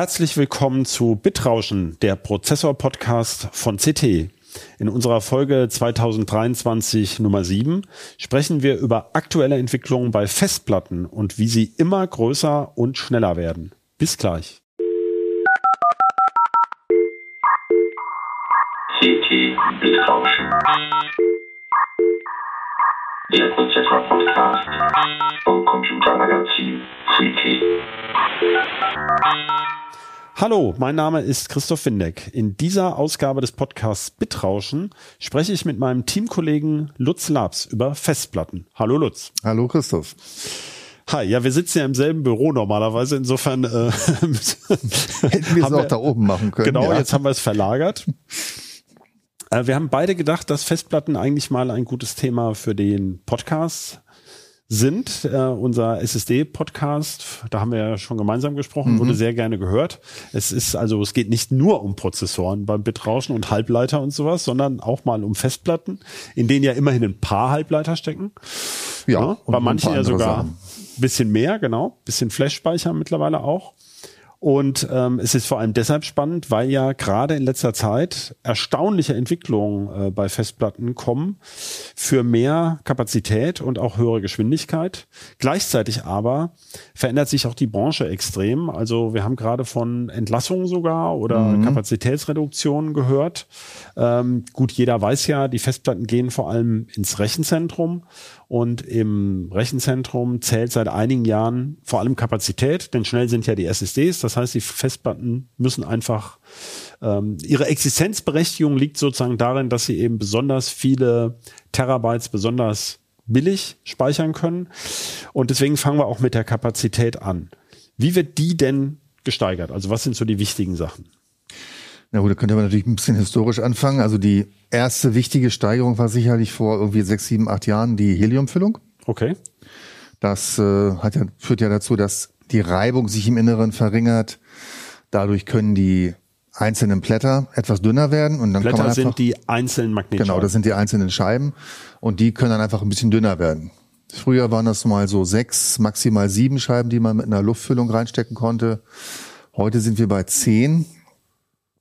Herzlich willkommen zu Bitrauschen, der Prozessor-Podcast von CT. In unserer Folge 2023 Nummer 7 sprechen wir über aktuelle Entwicklungen bei Festplatten und wie sie immer größer und schneller werden. Bis gleich. CT Bitrauschen. Der Prozessor-Podcast vom Computermagazin CT. Hallo, mein Name ist Christoph Windeck. In dieser Ausgabe des Podcasts Bitrauschen spreche ich mit meinem Teamkollegen Lutz Labs über Festplatten. Hallo Lutz. Hallo Christoph. Hi, ja, wir sitzen ja im selben Büro normalerweise, insofern äh, hätten wir es auch da oben machen können. Genau, ja. jetzt haben wir es verlagert. Äh, wir haben beide gedacht, dass Festplatten eigentlich mal ein gutes Thema für den Podcast sind. Äh, unser SSD-Podcast, da haben wir ja schon gemeinsam gesprochen, Mhm. wurde sehr gerne gehört. Es ist also, es geht nicht nur um Prozessoren beim Bitrauschen und Halbleiter und sowas, sondern auch mal um Festplatten, in denen ja immerhin ein paar Halbleiter stecken. Ja, Ja, und bei manchen ja sogar ein bisschen mehr, genau. Bisschen Flash-Speicher mittlerweile auch. Und ähm, es ist vor allem deshalb spannend, weil ja gerade in letzter Zeit erstaunliche Entwicklungen äh, bei Festplatten kommen für mehr Kapazität und auch höhere Geschwindigkeit. Gleichzeitig aber verändert sich auch die Branche extrem. Also wir haben gerade von Entlassungen sogar oder Kapazitätsreduktionen gehört. Ähm, gut, jeder weiß ja, die Festplatten gehen vor allem ins Rechenzentrum und im Rechenzentrum zählt seit einigen Jahren vor allem Kapazität, denn schnell sind ja die SSDs. Das heißt, die Festplatten müssen einfach ähm, ihre Existenzberechtigung liegt sozusagen darin, dass sie eben besonders viele Terabytes besonders billig speichern können. Und deswegen fangen wir auch mit der Kapazität an. Wie wird die denn gesteigert? Also was sind so die wichtigen Sachen? Na gut, da könnte man natürlich ein bisschen historisch anfangen. Also die erste wichtige Steigerung war sicherlich vor irgendwie sechs, sieben, acht Jahren die Heliumfüllung. Okay. Das äh, hat ja, führt ja dazu, dass die Reibung sich im Inneren verringert. Dadurch können die einzelnen Blätter etwas dünner werden und dann kann man Blätter einfach, sind die einzelnen Magnetscheiben. genau, das sind die einzelnen Scheiben und die können dann einfach ein bisschen dünner werden. Früher waren das mal so sechs, maximal sieben Scheiben, die man mit einer Luftfüllung reinstecken konnte. Heute sind wir bei zehn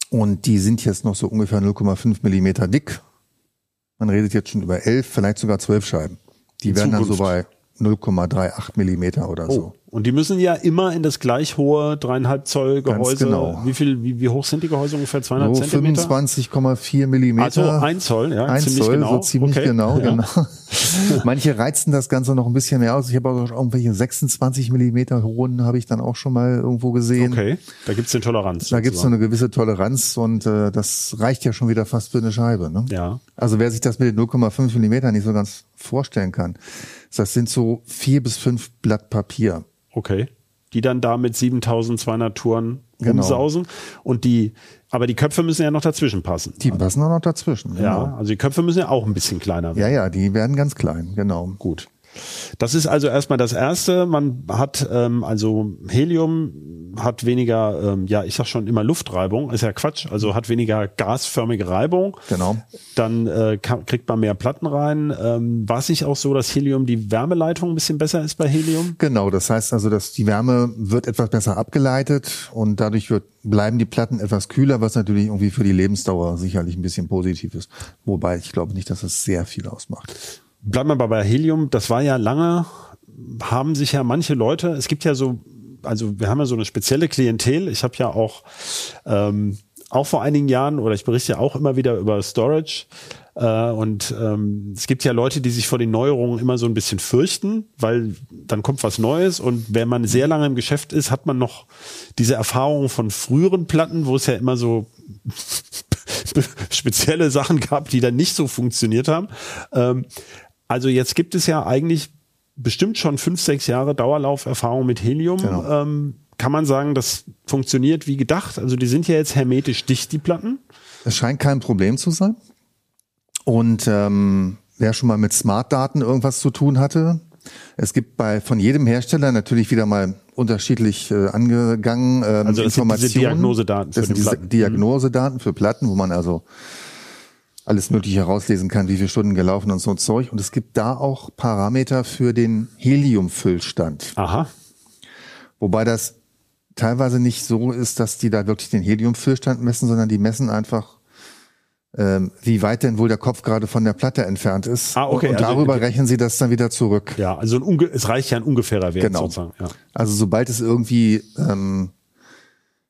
und die sind jetzt noch so ungefähr 0,5 Millimeter dick. Man redet jetzt schon über elf, vielleicht sogar zwölf Scheiben. Die In werden dann so Zukunft. bei 0,38 Millimeter oder so. Und die müssen ja immer in das gleich hohe dreieinhalb Zoll Gehäuse. genau. Wie viel, wie, wie hoch sind die Gehäuse? Ungefähr 200 So Zentimeter? 25,4 Millimeter. Also ein Zoll, ja, Ein ziemlich Zoll, genau. so ziemlich Okay. genau, Ja. genau. Manche reizen das Ganze noch ein bisschen mehr aus. Ich habe auch irgendwelche 26 Millimeter hohen habe ich dann auch schon mal irgendwo gesehen. Okay, da gibt's den Toleranz. Da gibt es so eine gewisse Toleranz und äh, das reicht ja schon wieder fast für eine Scheibe. Ne? Ja. Also wer sich das mit den 0,5 Millimeter nicht so ganz vorstellen kann, das sind so vier bis fünf Blatt Papier. Okay. Die dann da mit 7200 Touren Genau. rumsausen. Und die, aber die Köpfe müssen ja noch dazwischen passen. Die passen auch noch dazwischen. ja, Genau. also die Köpfe müssen ja auch ein bisschen kleiner werden. Ja, ja, die werden ganz klein, genau. Gut. Das ist also erstmal das Erste. Man hat ähm, also Helium hat weniger, ähm, ja, ich sag schon immer Luftreibung, ist ja Quatsch, also hat weniger gasförmige Reibung. Genau. Dann äh, kann, kriegt man mehr Platten rein. Ähm, War es nicht auch so, dass Helium die Wärmeleitung ein bisschen besser ist bei Helium? Genau, das heißt also, dass die Wärme wird etwas besser abgeleitet und dadurch wird, bleiben die Platten etwas kühler, was natürlich irgendwie für die Lebensdauer sicherlich ein bisschen positiv ist. Wobei ich glaube nicht, dass es sehr viel ausmacht. Bleiben wir mal bei Helium. Das war ja lange, haben sich ja manche Leute, es gibt ja so, also wir haben ja so eine spezielle Klientel. Ich habe ja auch, ähm, auch vor einigen Jahren, oder ich berichte ja auch immer wieder über Storage. Äh, und ähm, es gibt ja Leute, die sich vor den Neuerungen immer so ein bisschen fürchten, weil dann kommt was Neues. Und wenn man sehr lange im Geschäft ist, hat man noch diese Erfahrung von früheren Platten, wo es ja immer so spezielle Sachen gab, die dann nicht so funktioniert haben. Ähm, also jetzt gibt es ja eigentlich bestimmt schon fünf, sechs Jahre Dauerlauferfahrung mit Helium. Genau. Ähm, kann man sagen, das funktioniert wie gedacht? Also die sind ja jetzt hermetisch dicht, die Platten. Es scheint kein Problem zu sein. Und ähm, wer schon mal mit Smart-Daten irgendwas zu tun hatte, es gibt bei von jedem Hersteller natürlich wieder mal unterschiedlich äh, angegangen ähm, Also das sind diese Informationen. Diagnosedaten für das die sind diese Platten. Mhm. Diagnosedaten für Platten, wo man also alles Mögliche herauslesen kann, wie viele Stunden gelaufen und so ein Zeug. Und es gibt da auch Parameter für den Heliumfüllstand. Aha. Wobei das teilweise nicht so ist, dass die da wirklich den Heliumfüllstand messen, sondern die messen einfach, ähm, wie weit denn wohl der Kopf gerade von der Platte entfernt ist. Ah, okay, Und, und also- darüber rechnen sie das dann wieder zurück. Ja, also es reicht ja ein ungefährer Wert Genau. sozusagen. Ja. Also sobald es irgendwie ähm,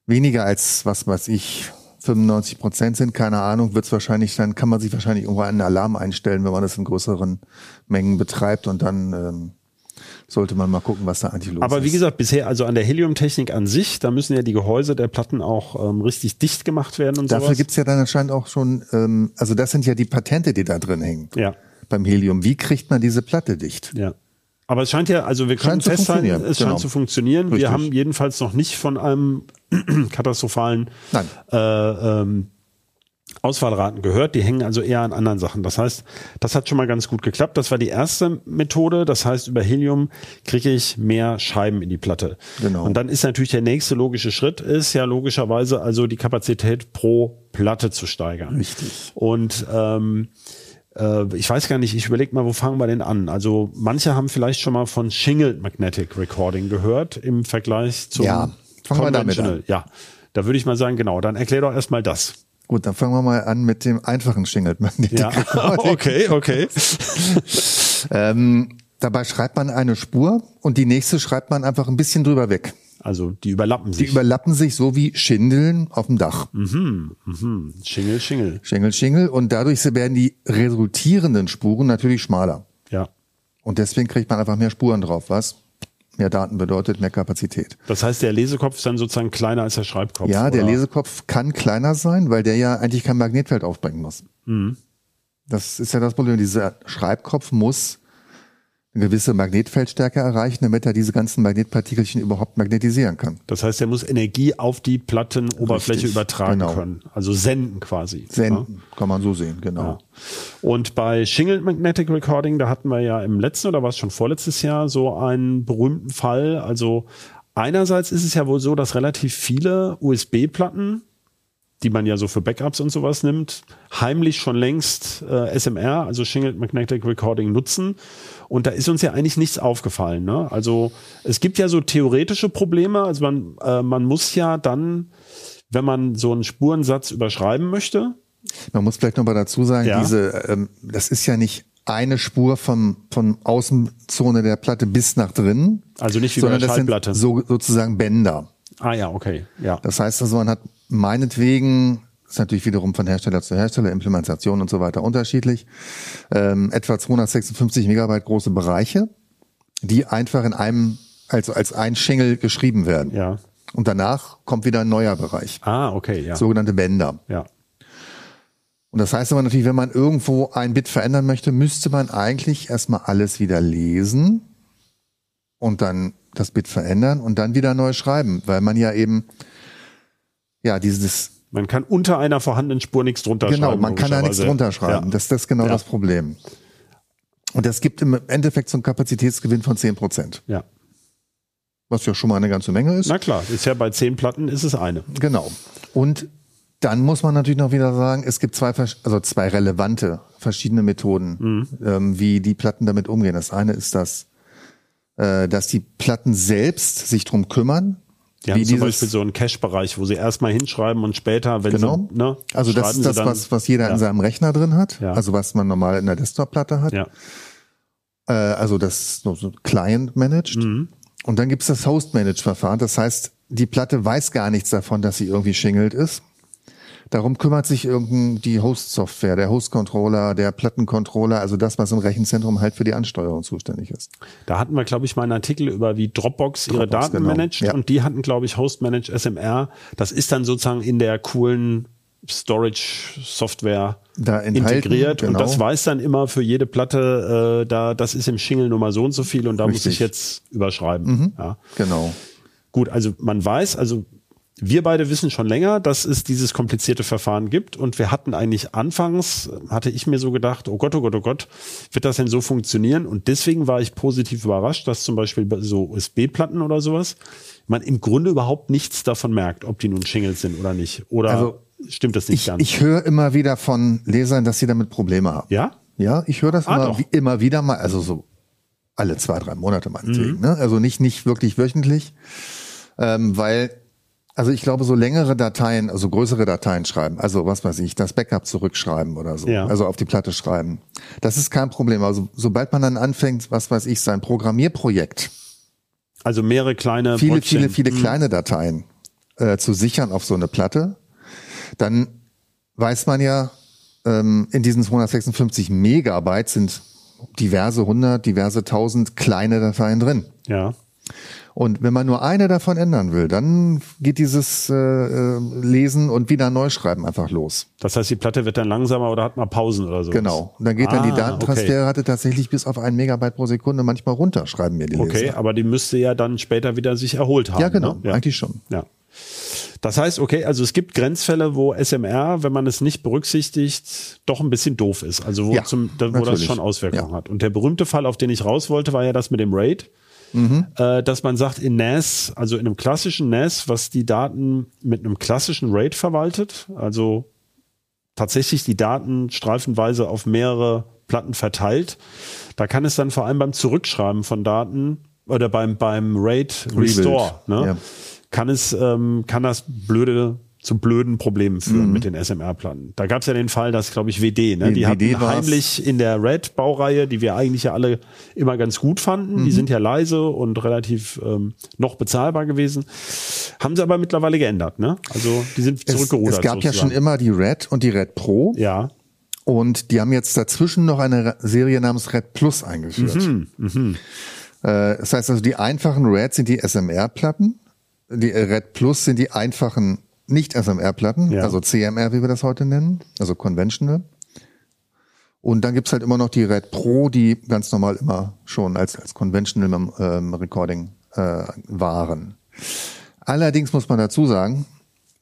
weniger als, was weiß ich, 95 Prozent sind, keine Ahnung, wird es wahrscheinlich, dann kann man sich wahrscheinlich irgendwo einen Alarm einstellen, wenn man das in größeren Mengen betreibt und dann ähm, sollte man mal gucken, was da eigentlich los ist. Aber wie gesagt, bisher also an der Heliumtechnik an sich, da müssen ja die Gehäuse der Platten auch ähm, richtig dicht gemacht werden und Dafür sowas. gibt's ja dann anscheinend auch schon, ähm, also das sind ja die Patente, die da drin hängen. Ja, Beim Helium. Wie kriegt man diese Platte dicht? ja. Aber es scheint ja, also wir können Scheint festhalten, es funktionieren, scheint genau. zu funktionieren. Richtig. Wir haben jedenfalls noch nicht von einem katastrophalen äh, ähm, Auswahlraten gehört. Die hängen also eher an anderen Sachen. Das heißt, das hat schon mal ganz gut geklappt. Das war die erste Methode. Das heißt, über Helium kriege ich mehr Scheiben in die Platte. Genau. Und dann ist natürlich der nächste logische Schritt, ist ja logischerweise also die Kapazität pro Platte zu steigern. Richtig. Und ähm, äh, ich weiß gar nicht, ich überlege mal, wo fangen wir denn an? Also manche haben vielleicht schon mal von Shingled Magnetic Recording gehört im Vergleich zum Ja, fangen wir damit an. Ja, da würde ich mal sagen, genau, dann erklär doch erstmal das. Gut, dann fangen wir mal an mit dem einfachen Shingled Magnetic Ja, Recording. okay, okay. Ähm, dabei schreibt man eine Spur und die nächste schreibt man einfach ein bisschen drüber weg. Also die überlappen Die sich. überlappen sich so wie Schindeln auf dem Dach. Mhm. Schingel, Schingel. Schingel, Schingel. Und dadurch werden die resultierenden Spuren natürlich schmaler. Ja. Und deswegen kriegt man einfach mehr Spuren drauf, was mehr Daten bedeutet, mehr Kapazität. Das heißt, der Lesekopf ist dann sozusagen kleiner als der Schreibkopf. Ja, der oder? Lesekopf kann kleiner sein, weil der ja eigentlich kein Magnetfeld aufbringen muss. Mhm. Das ist ja das Problem. Dieser Schreibkopf muss eine gewisse Magnetfeldstärke erreichen, damit er diese ganzen Magnetpartikelchen überhaupt magnetisieren kann. Das heißt, er muss Energie auf die Plattenoberfläche Richtig, übertragen genau. können. Also senden quasi. Ja. Senden, kann man so sehen, genau. Ja. Und bei Shingled Magnetic Recording, da hatten wir ja im letzten oder war es schon vorletztes Jahr so einen berühmten Fall. Also einerseits ist es ja wohl so, dass relativ viele USB-Platten, die man ja so für Backups und sowas nimmt, heimlich schon längst äh, SMR, also Shingled Magnetic Recording nutzen. Und da ist uns ja eigentlich nichts aufgefallen. Ne? Also es gibt ja so theoretische Probleme. Also man, äh, man muss ja dann, wenn man so einen Spurensatz überschreiben möchte, Man muss vielleicht noch mal dazu sagen, Ja. diese, ähm, das ist ja nicht eine Spur vom, von Außenzone der Platte bis nach drinnen, also nicht wie bei sondern der das sind Schallplatte. so, sozusagen Bänder. Ah ja, okay. Ja. Das heißt also, man hat meinetwegen, ist natürlich wiederum von Hersteller zu Hersteller, Implementation und so weiter unterschiedlich, ähm, etwa 256 Megabyte große Bereiche, die einfach in einem, also als ein Schengel geschrieben werden. Ja. Und danach kommt wieder ein neuer Bereich, Ah, okay, ja. sogenannte Bänder. Ja. Und das heißt aber natürlich, wenn man irgendwo ein Bit verändern möchte, müsste man eigentlich erstmal alles wieder lesen und dann das Bit verändern und dann wieder neu schreiben, weil man ja eben, ja, dieses, Man kann unter einer vorhandenen Spur nichts drunter genau, schreiben. man kann da nichts drunter schreiben. Ja. Das, das ist genau Ja. das Problem. Und das gibt im Endeffekt so einen Kapazitätsgewinn von 10 Prozent, ja. was ja schon mal eine ganze Menge ist. Na klar, ist ja bei zehn Platten ist es eine. Genau. Und dann muss man natürlich noch wieder sagen, es gibt zwei, also zwei relevante verschiedene Methoden, Mhm. ähm, wie die Platten damit umgehen. Das eine ist das, äh, dass die Platten selbst sich drum kümmern. Die haben wie zum Beispiel so einen Cache-Bereich, wo sie erstmal hinschreiben und später, wenn Genau. sie, ne, Also das ist das, dann, was, was jeder ja. in seinem Rechner drin hat. Ja. Also was man normal in der Desktop-Platte hat. Ja. Äh, also das so, so Client-managed. Mhm. Und dann gibt es das Host-Managed-Verfahren. Das heißt, die Platte weiß gar nichts davon, dass sie irgendwie shingelt ist. Darum kümmert sich irgendein, die Host-Software, der Host-Controller, der Plattencontroller, also das, was im Rechenzentrum halt für die Ansteuerung zuständig ist. Da hatten wir, glaube ich, mal einen Artikel über wie Dropbox ihre Dropbox, Daten genau. managt Ja. und die hatten, glaube ich, Host Manage SMR. Das ist dann sozusagen in der coolen Storage-Software integriert und genau. das weiß dann immer für jede Platte, äh, da das ist im Shingle Nummer so und so viel und da muss Richtig. Mhm. ich jetzt überschreiben. Ja. Genau. Gut, also man weiß, also wir beide wissen schon länger, dass es dieses komplizierte Verfahren gibt und wir hatten eigentlich anfangs, hatte ich mir so gedacht, oh Gott, oh Gott, oh Gott, wird das denn so funktionieren? Und deswegen war ich positiv überrascht, dass zum Beispiel bei so USB-Platten oder sowas, man im Grunde überhaupt nichts davon merkt, ob die nun Shingles sind oder nicht. Oder Also, stimmt das nicht Ich, ganz? ich höre immer wieder von Lesern, dass sie damit Probleme haben. ja? Ja, ich höre das Ah, immer, wie, immer wieder mal, also so alle zwei, drei Monate meinetwegen. Mhm. Ne? Also nicht, nicht wirklich wöchentlich, ähm, weil Also ich glaube, so längere Dateien, also größere Dateien schreiben, also was weiß ich, das Backup zurückschreiben oder so, Ja. also auf die Platte schreiben. Das ist kein Problem. Also sobald man dann anfängt, was weiß ich, sein Programmierprojekt, Also mehrere kleine viele, Brötchen. viele, viele kleine Dateien äh, zu sichern auf so eine Platte, dann weiß man ja, ähm, in diesen 256 Megabyte sind diverse hundert, diverse tausend kleine Dateien drin. Ja. Und wenn man nur eine davon ändern will, dann geht dieses äh, äh, Lesen und wieder neu schreiben einfach los. Das heißt, die Platte wird dann langsamer oder hat mal Pausen oder so. Genau. Und dann geht dann die Ah, Datentransferrate tatsächlich bis auf einen Megabyte pro Sekunde manchmal runter, schreiben mir die Okay, Leser. aber die müsste ja dann später wieder sich erholt haben. Ja, genau. Ne? Ja. Eigentlich schon. Ja. Das heißt, okay, also es gibt Grenzfälle, wo SMR, wenn man es nicht berücksichtigt, doch ein bisschen doof ist. Also wo, Ja, zum, wo das schon Auswirkungen Ja. hat. Und der berühmte Fall, auf den ich raus wollte, war ja das mit dem RAID. Mhm. Äh, dass man sagt, in NAS, also in einem klassischen NAS, was die Daten mit einem klassischen RAID verwaltet, also tatsächlich die Daten streifenweise auf mehrere Platten verteilt, da kann es dann vor allem beim Zurückschreiben von Daten oder beim, beim RAID Restore, ne, ja. kann es, ähm, kann das blöde zu blöden Problemen führen Mhm. mit den SMR-Platten. Da gab es ja den Fall, dass, glaube ich, WD, ne? Die WD hatten heimlich in der Red-Baureihe, die wir eigentlich ja alle immer ganz gut fanden, Mhm. die sind ja leise und relativ ähm, noch bezahlbar gewesen, haben sie aber mittlerweile geändert, ne? Also die sind Es, zurückgerudert. es gab ja schon sozusagen. immer die Red und die Red Pro. Ja, Und die haben jetzt dazwischen noch eine Serie namens Red Plus eingeführt. Mhm, Äh, das heißt also, die einfachen Red sind die SMR-Platten, die äh, Red Plus sind die einfachen Nicht-SMR-Platten, Ja. also CMR, wie wir das heute nennen, also Conventional. Und dann gibt's halt immer noch die Red Pro, die ganz normal immer schon als, als Conventional ähm, Recording äh, waren. Allerdings muss man dazu sagen,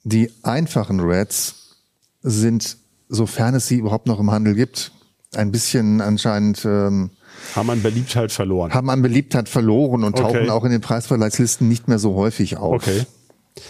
die einfachen Reds sind, sofern es sie überhaupt noch im Handel gibt, ein bisschen anscheinend ähm, haben an Beliebtheit verloren. haben an Beliebtheit verloren und Okay. tauchen auch in den Preisvergleichslisten nicht mehr so häufig auf. Okay.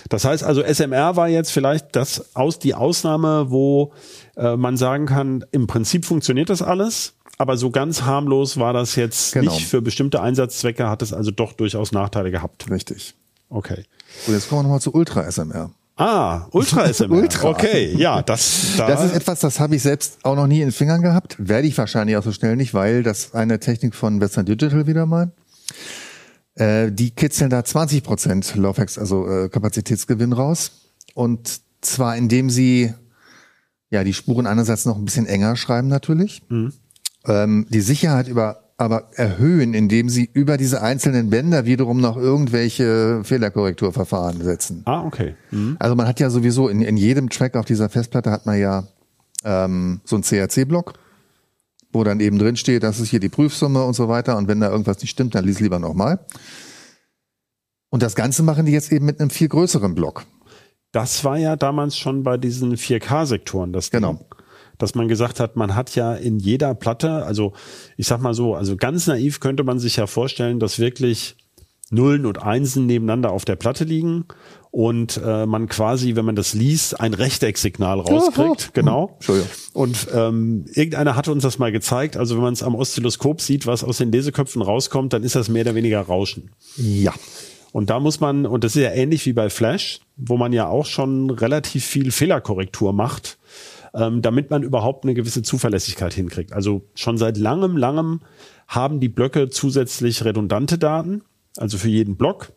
Das heißt also, SMR war jetzt vielleicht das aus die Ausnahme, wo äh, man sagen kann, im Prinzip funktioniert das alles, aber so ganz harmlos war das jetzt Genau. nicht für bestimmte Einsatzzwecke, hat es also doch durchaus Nachteile gehabt. Richtig. Okay. Und jetzt kommen wir nochmal zu Ultra SMR. Ah, Ultra SMR. Ultra. Okay, ja, das, da, Das ist etwas, das habe ich selbst auch noch nie in den Fingern gehabt. Werde ich wahrscheinlich auch so schnell nicht, weil das eine Technik von Western Digital wieder mal. Äh, die kitzeln da 20 Prozent Laufwerks, also äh, Kapazitätsgewinn raus. Und zwar indem sie ja die Spuren einerseits noch ein bisschen enger schreiben natürlich. Ähm, die Sicherheit über aber erhöhen, indem sie über diese einzelnen Bänder wiederum noch irgendwelche Fehlerkorrekturverfahren setzen. ah, okay. Mhm. Also man hat ja sowieso in, in jedem Track auf dieser Festplatte hat man ja ähm, so ein CRC-Block, wo dann eben drin steht, das ist hier die Prüfsumme und so weiter. Und wenn da irgendwas nicht stimmt, dann lies lieber nochmal. Und das Ganze machen die jetzt eben mit einem viel größeren Block. Das war ja damals schon bei diesen 4K-Sektoren das Ding. Genau. Dass man gesagt hat, man hat ja in jeder Platte, also ich sag mal so, also ganz naiv könnte man sich ja vorstellen, dass wirklich Nullen und Einsen nebeneinander auf der Platte liegen und äh, man quasi, wenn man das liest, ein Rechtecksignal rauskriegt. Genau. Entschuldigung. Und ähm, irgendeiner hatte uns das mal gezeigt. Also wenn man es am Oszilloskop sieht, was aus den Leseköpfen rauskommt, dann ist das mehr oder weniger Rauschen. Ja. Und da muss man, und das ist ja ähnlich wie bei Flash, wo man ja auch schon relativ viel Fehlerkorrektur macht, ähm, damit man überhaupt eine gewisse Zuverlässigkeit hinkriegt. Also schon seit langem, langem haben die Blöcke zusätzlich redundante Daten, also für jeden Block.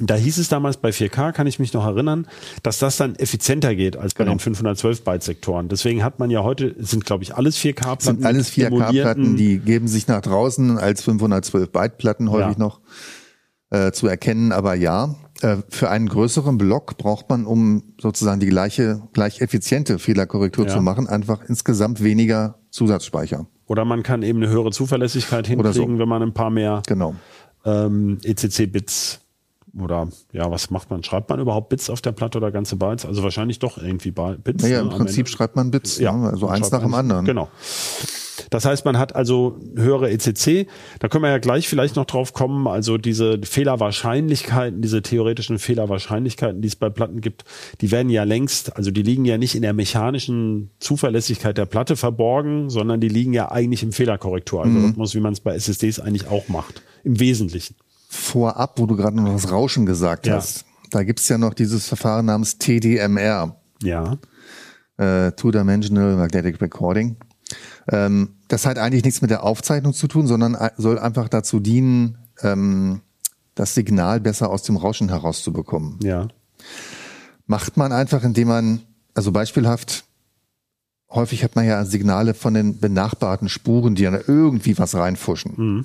Da hieß es damals bei 4K, kann ich mich noch erinnern, dass das dann effizienter geht als bei Genau. den 512 Byte Sektoren. deswegen hat man ja heute, es sind glaube ich alles 4K-Platten. Das sind alles 4K-Platten, emulierten- die geben sich nach draußen als 512 Byte-Platten häufig Ja. noch äh, zu erkennen. Aber ja, äh, für einen größeren Block braucht man, um sozusagen die gleiche, gleich effiziente Fehlerkorrektur Ja. zu machen, einfach insgesamt weniger Zusatzspeicher. Oder man kann eben eine höhere Zuverlässigkeit hinkriegen, so. wenn man ein paar mehr Genau. ähm, ECC-Bits oder ja, was macht man? Schreibt man überhaupt Bits auf der Platte oder ganze Bytes? Also wahrscheinlich doch irgendwie Bits. Naja, ne, im Prinzip Ende. schreibt man Bits, ja, ne? also eins nach dem anderen. Genau. Das heißt, man hat also höhere ECC. Da können wir ja gleich vielleicht noch drauf kommen. Also diese Fehlerwahrscheinlichkeiten, diese theoretischen Fehlerwahrscheinlichkeiten, die es bei Platten gibt, die werden ja längst, also die liegen ja nicht in der mechanischen Zuverlässigkeit der Platte verborgen, sondern die liegen ja eigentlich im Fehlerkorrekturalgorithmus, wie man es bei SSDs eigentlich auch macht. Im Wesentlichen. Vorab, wo du gerade noch das Rauschen gesagt Ja. hast. Da gibt's ja noch dieses Verfahren namens TDMR, Ja. äh, Two-Dimensional Magnetic Recording. Ähm, das hat eigentlich nichts mit der Aufzeichnung zu tun, sondern soll einfach dazu dienen, ähm, das Signal besser aus dem Rauschen herauszubekommen. Ja. Macht man einfach, indem man, also beispielhaft, häufig hat man ja Signale von den benachbarten Spuren, die dann irgendwie was reinfuschen.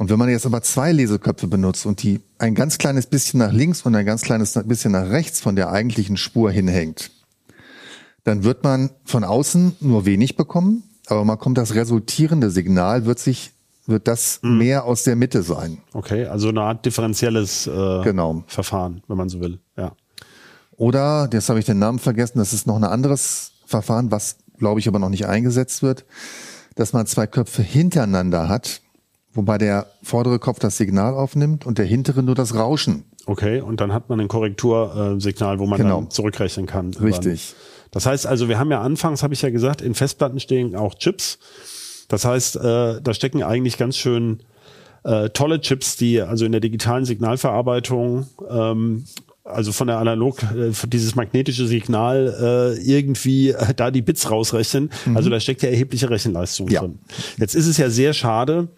Und wenn man jetzt aber zwei Leseköpfe benutzt und die ein ganz kleines bisschen nach links und ein ganz kleines bisschen nach rechts von der eigentlichen Spur hinhängt, dann wird man von außen nur wenig bekommen, aber man kommt das resultierende Signal, wird sich, wird das mehr aus der Mitte sein. Okay, also eine Art differenzielles äh, Genau. Verfahren, wenn man so will. Ja. Oder, jetzt habe ich den Namen vergessen, das ist noch ein anderes Verfahren, was, glaube ich, aber noch nicht eingesetzt wird, dass man zwei Köpfe hintereinander hat, wobei der vordere Kopf das Signal aufnimmt und der hintere nur das Rauschen. Okay, und dann hat man ein Korrektursignal, wo man Genau. dann zurückrechnen kann. Richtig. Das heißt also, wir haben ja anfangs, habe ich ja gesagt, in Festplatten stehen auch Chips. Das heißt, äh, da stecken eigentlich ganz schön äh, tolle Chips, die also in der digitalen Signalverarbeitung, ähm, also von der Analog, äh, dieses magnetische Signal äh, irgendwie äh, da die Bits rausrechnen. Also da steckt ja erhebliche Rechenleistung Ja. drin. Jetzt ist es ja sehr schade,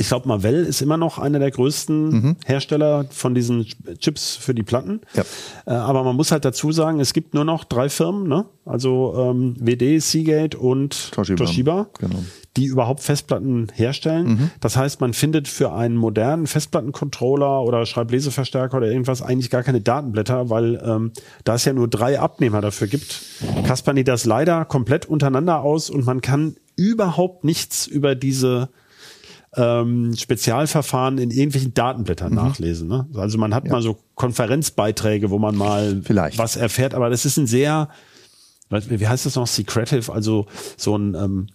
ich glaube, Marvell ist immer noch einer der größten Hersteller von diesen Chips für die Platten. Ja. Äh, aber man muss halt dazu sagen, es gibt nur noch drei Firmen, ne? also ähm, WD, Seagate und Toshiba. Toshiba, Genau. die überhaupt Festplatten herstellen. Das heißt, man findet für einen modernen Festplattencontroller oder Schreibleseverstärker oder irgendwas eigentlich gar keine Datenblätter, weil ähm, da es ja nur drei Abnehmer dafür gibt, kaspern die das leider komplett untereinander aus und man kann überhaupt nichts über diese ähm, Spezialverfahren in irgendwelchen Datenblättern nachlesen. Ne? Also man hat mal so Konferenzbeiträge, wo man mal Vielleicht. was erfährt, aber das ist ein sehr, wie heißt das noch, secretive, also so ein ähm,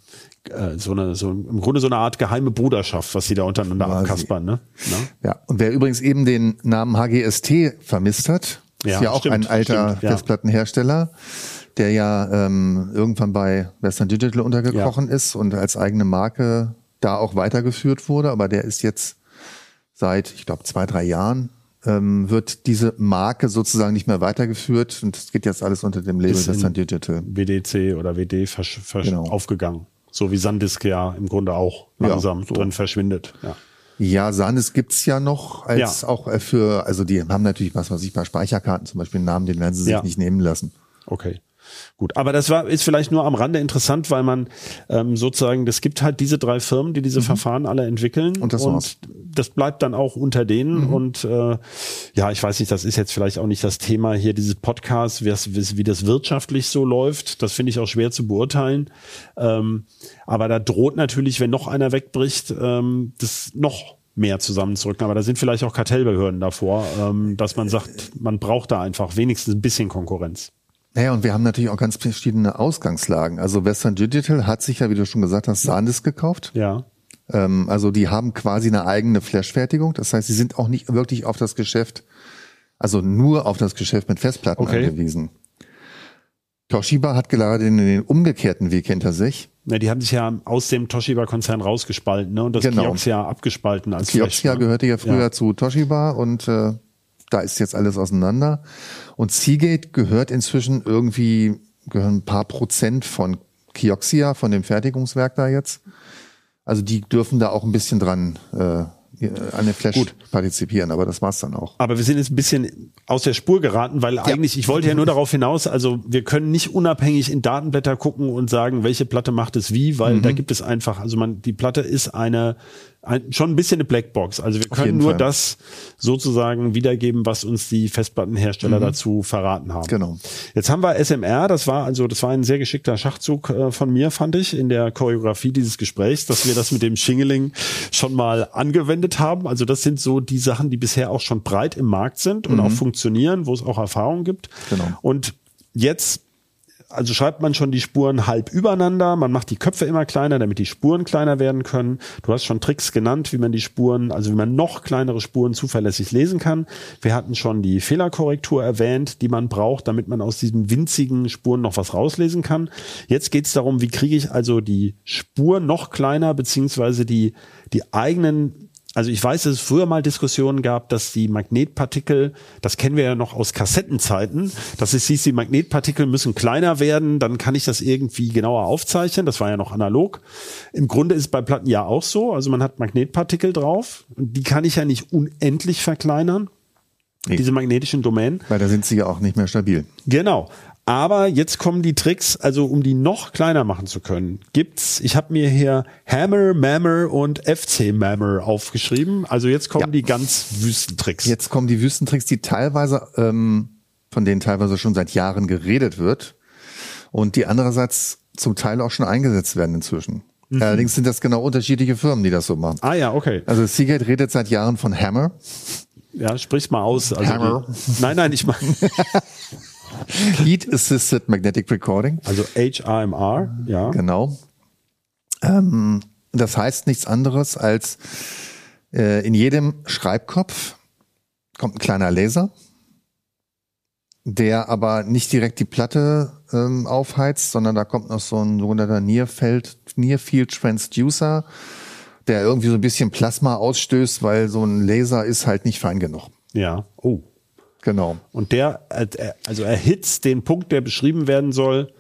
äh, so eine, so im Grunde so eine Art geheime Bruderschaft, was sie da untereinander Quasi. abkaspern, ne? Na? Ja, und wer übrigens eben den Namen HGST vermisst hat, Ja, ist ja auch stimmt, ein alter stimmt, ja. Festplattenhersteller, der ja ähm, irgendwann bei Western Digital untergekrochen ist und als eigene Marke da auch weitergeführt wurde, aber der ist jetzt seit, ich glaube, zwei, drei Jahren ähm, wird diese Marke sozusagen nicht mehr weitergeführt und es geht jetzt alles unter dem Label Ist Western Digital. WDC oder WD Genau. aufgegangen. So wie Sandisk ja im Grunde auch Ja, langsam so. drin verschwindet. Ja. Ja, Sandisk gibt's ja noch als Ja. auch äh, für, also die haben natürlich, was weiß ich, bei Speicherkarten zum Beispiel einen Namen, den werden sie sich Ja. nicht nehmen lassen. Okay. Gut, aber das war ist vielleicht nur am Rande interessant, weil man ähm, sozusagen, das gibt halt diese drei Firmen, die diese Verfahren alle entwickeln Mhm. Und das war's. das bleibt dann auch unter denen Mhm. und äh, ja, ich weiß nicht, das ist jetzt vielleicht auch nicht das Thema hier dieses Podcasts, wie das, wie das wirtschaftlich so läuft, das finde ich auch schwer zu beurteilen, ähm, aber da droht natürlich, wenn noch einer wegbricht, ähm, das noch mehr zusammenzurücken, aber da sind vielleicht auch Kartellbehörden davor, ähm, dass man sagt, man braucht da einfach wenigstens ein bisschen Konkurrenz. Naja, und wir haben natürlich auch ganz verschiedene Ausgangslagen. Also Western Digital hat sich ja, wie du schon gesagt hast, Sandisk gekauft. Ja. Ähm, also die haben quasi eine eigene Flash-Fertigung. Das heißt, sie sind auch nicht wirklich auf das Geschäft, also nur auf das Geschäft mit Festplatten Okay. angewiesen. Toshiba hat gerade den, den umgekehrten Weg hinter sich. Ja, die haben sich ja aus dem Toshiba-Konzern rausgespalten ne? und das Genau. Kioxia abgespalten als Kioxia Flash, ne? gehörte ja früher Ja. zu Toshiba und äh, da ist jetzt alles auseinander. Und Seagate gehört inzwischen irgendwie, gehören ein paar Prozent von Kioxia, von dem Fertigungswerk da jetzt. Also die dürfen da auch ein bisschen dran äh, an der Flash partizipieren, aber das war's dann auch. Aber wir sind jetzt ein bisschen aus der Spur geraten, weil eigentlich, ich wollte ja nur darauf hinaus, also wir können nicht unabhängig in Datenblätter gucken und sagen, welche Platte macht es wie, weil Mhm. da gibt es einfach, also man, die Platte ist eine, ein, schon ein bisschen eine Blackbox. Also wir können nur Fall. das sozusagen wiedergeben, was uns die Festplattenhersteller dazu verraten haben. Mhm. Genau. Jetzt haben wir SMR, das war also, das war ein sehr geschickter Schachzug äh, von mir, fand ich, in der Choreografie dieses Gesprächs, dass wir das mit dem Shingling schon mal angewendet haben. Also das sind so die Sachen, die bisher auch schon breit im Markt sind und auch funktionieren, wo es auch Erfahrung gibt. Genau. Und jetzt also schreibt man schon die Spuren halb übereinander, man macht die Köpfe immer kleiner, damit die Spuren kleiner werden können. Du hast schon Tricks genannt, wie man die Spuren, also wie man noch kleinere Spuren zuverlässig lesen kann. Wir hatten schon die Fehlerkorrektur erwähnt, die man braucht, damit man aus diesen winzigen Spuren noch was rauslesen kann. Jetzt geht es darum, wie kriege ich also die Spur noch kleiner, beziehungsweise die, die eigenen Also ich weiß, dass es früher mal Diskussionen gab, dass die Magnetpartikel, das kennen wir ja noch aus Kassettenzeiten, dass es hieß, die Magnetpartikel müssen kleiner werden, dann kann ich das irgendwie genauer aufzeichnen. Das war ja noch analog. Im Grunde ist es bei Platten ja auch so. Also man hat Magnetpartikel drauf die kann ich ja nicht unendlich verkleinern. Nee. Diese magnetischen Domänen. Weil da sind sie ja auch nicht mehr stabil. Genau. Aber jetzt kommen die Tricks, also um die noch kleiner machen zu können, gibt's, ich habe mir hier Hammer, Mammer und FC Mammer aufgeschrieben. Also jetzt kommen Ja. die ganz Wüstentricks. Jetzt kommen die Wüstentricks, die teilweise, ähm, von denen teilweise schon seit Jahren geredet wird und die andererseits zum Teil auch schon eingesetzt werden inzwischen. Allerdings sind das genau unterschiedliche Firmen, die das so machen. Ah ja, okay. Also Seagate redet seit Jahren von Hammer. Ja, sprich's mal aus. Also Hammer. Die, nein, nein, ich meine, Heat Assisted Magnetic Recording. also HRMR, ja. Genau. Ähm, das heißt nichts anderes als äh, in jedem Schreibkopf kommt ein kleiner Laser, der aber nicht direkt die Platte ähm, aufheizt, sondern da kommt noch so ein sogenannter Nearfield, Nearfield Transducer, der irgendwie so ein bisschen Plasma ausstößt, weil so ein Laser ist halt nicht fein genug. Ja. Oh. Genau. Und der, äh, er- also erhitzt den Punkt, der beschrieben werden soll,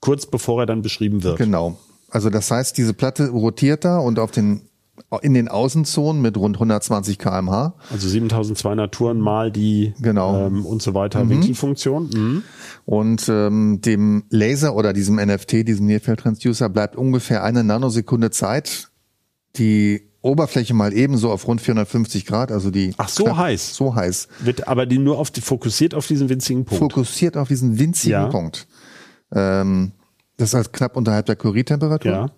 kurz bevor er dann beschrieben wird. Genau. Also das heißt, diese Platte rotiert da und auf den in den Außenzonen mit rund 120 kmh. Also 7200 Touren mal die Genau. ähm, und so weiter Winkelfunktion. Mhm. Und ähm, dem Laser oder diesem NFT, diesem Nearfield Transducer, bleibt ungefähr eine Nanosekunde Zeit, die Oberfläche mal ebenso auf rund 450 Grad, also die Ach, so heiß. so heiß, Wird aber die nur auf die, fokussiert auf diesen winzigen Punkt. fokussiert auf diesen winzigen Ja. Punkt. Ähm, das ist halt knapp unterhalb der Curie-Temperatur. ja.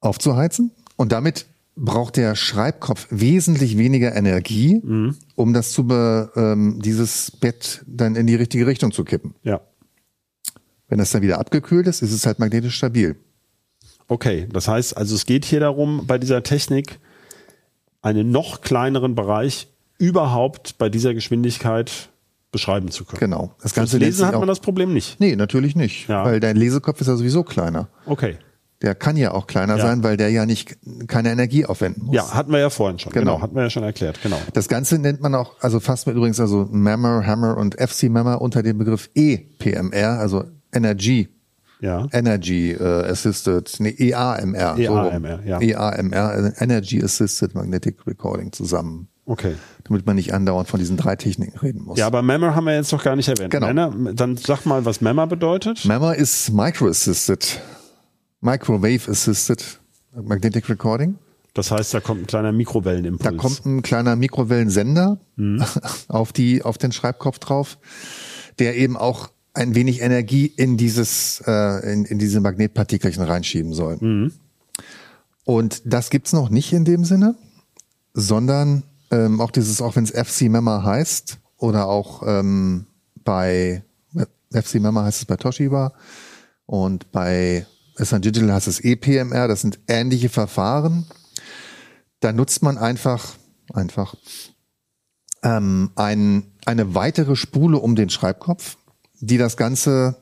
aufzuheizen. Und damit braucht der Schreibkopf wesentlich weniger Energie, Mhm. um das zu be, ähm, dieses Bett dann in die richtige Richtung zu kippen. Ja. Wenn das dann wieder abgekühlt ist, ist es halt magnetisch stabil. Okay. Das heißt, also es geht hier darum, bei dieser Technik einen noch kleineren Bereich überhaupt bei dieser Geschwindigkeit beschreiben zu können. Genau. Das Fürs Ganze nennt Lesen hat man das Problem nicht. Nee, natürlich nicht. Ja. Weil dein Lesekopf ist ja sowieso kleiner. Okay. Der kann ja auch kleiner Ja. sein, weil der ja nicht keine Energie aufwenden muss. Ja, hatten wir ja vorhin schon. Genau. Genau. hatten wir ja schon erklärt. Genau. Das Ganze nennt man auch, also fast mit übrigens also Mammer, Hammer und FC Mammer unter dem Begriff EPMR, also Energy Ja. Energy äh, Assisted, nee, EAMR. so rum. EAMR, ja. EAMR, also Energy Assisted Magnetic Recording zusammen. Okay. Damit man nicht andauernd von diesen drei Techniken reden muss. Ja, aber Memmer haben wir jetzt noch gar nicht erwähnt. Genau. Männer, dann sag mal, was Memmer bedeutet. Mamma ist Micro Assisted, Microwave Assisted Magnetic Recording. Das heißt, da kommt ein kleiner Mikrowellenimpuls. Da kommt ein kleiner Mikrowellensender Mhm. auf die, auf den Schreibkopf drauf, der eben auch ein wenig Energie in dieses, äh, in, in diese Magnetpartikelchen reinschieben soll. Mhm. Und das gibt's noch nicht in dem Sinne, sondern ähm, auch dieses, auch wenn es FC Memma heißt oder auch ähm, bei FC Memma heißt es bei Toshiba und bei SN Digital heißt es EPMR. Das sind ähnliche Verfahren. Da nutzt man einfach einfach ähm, ein, eine weitere Spule um den Schreibkopf, die das ganze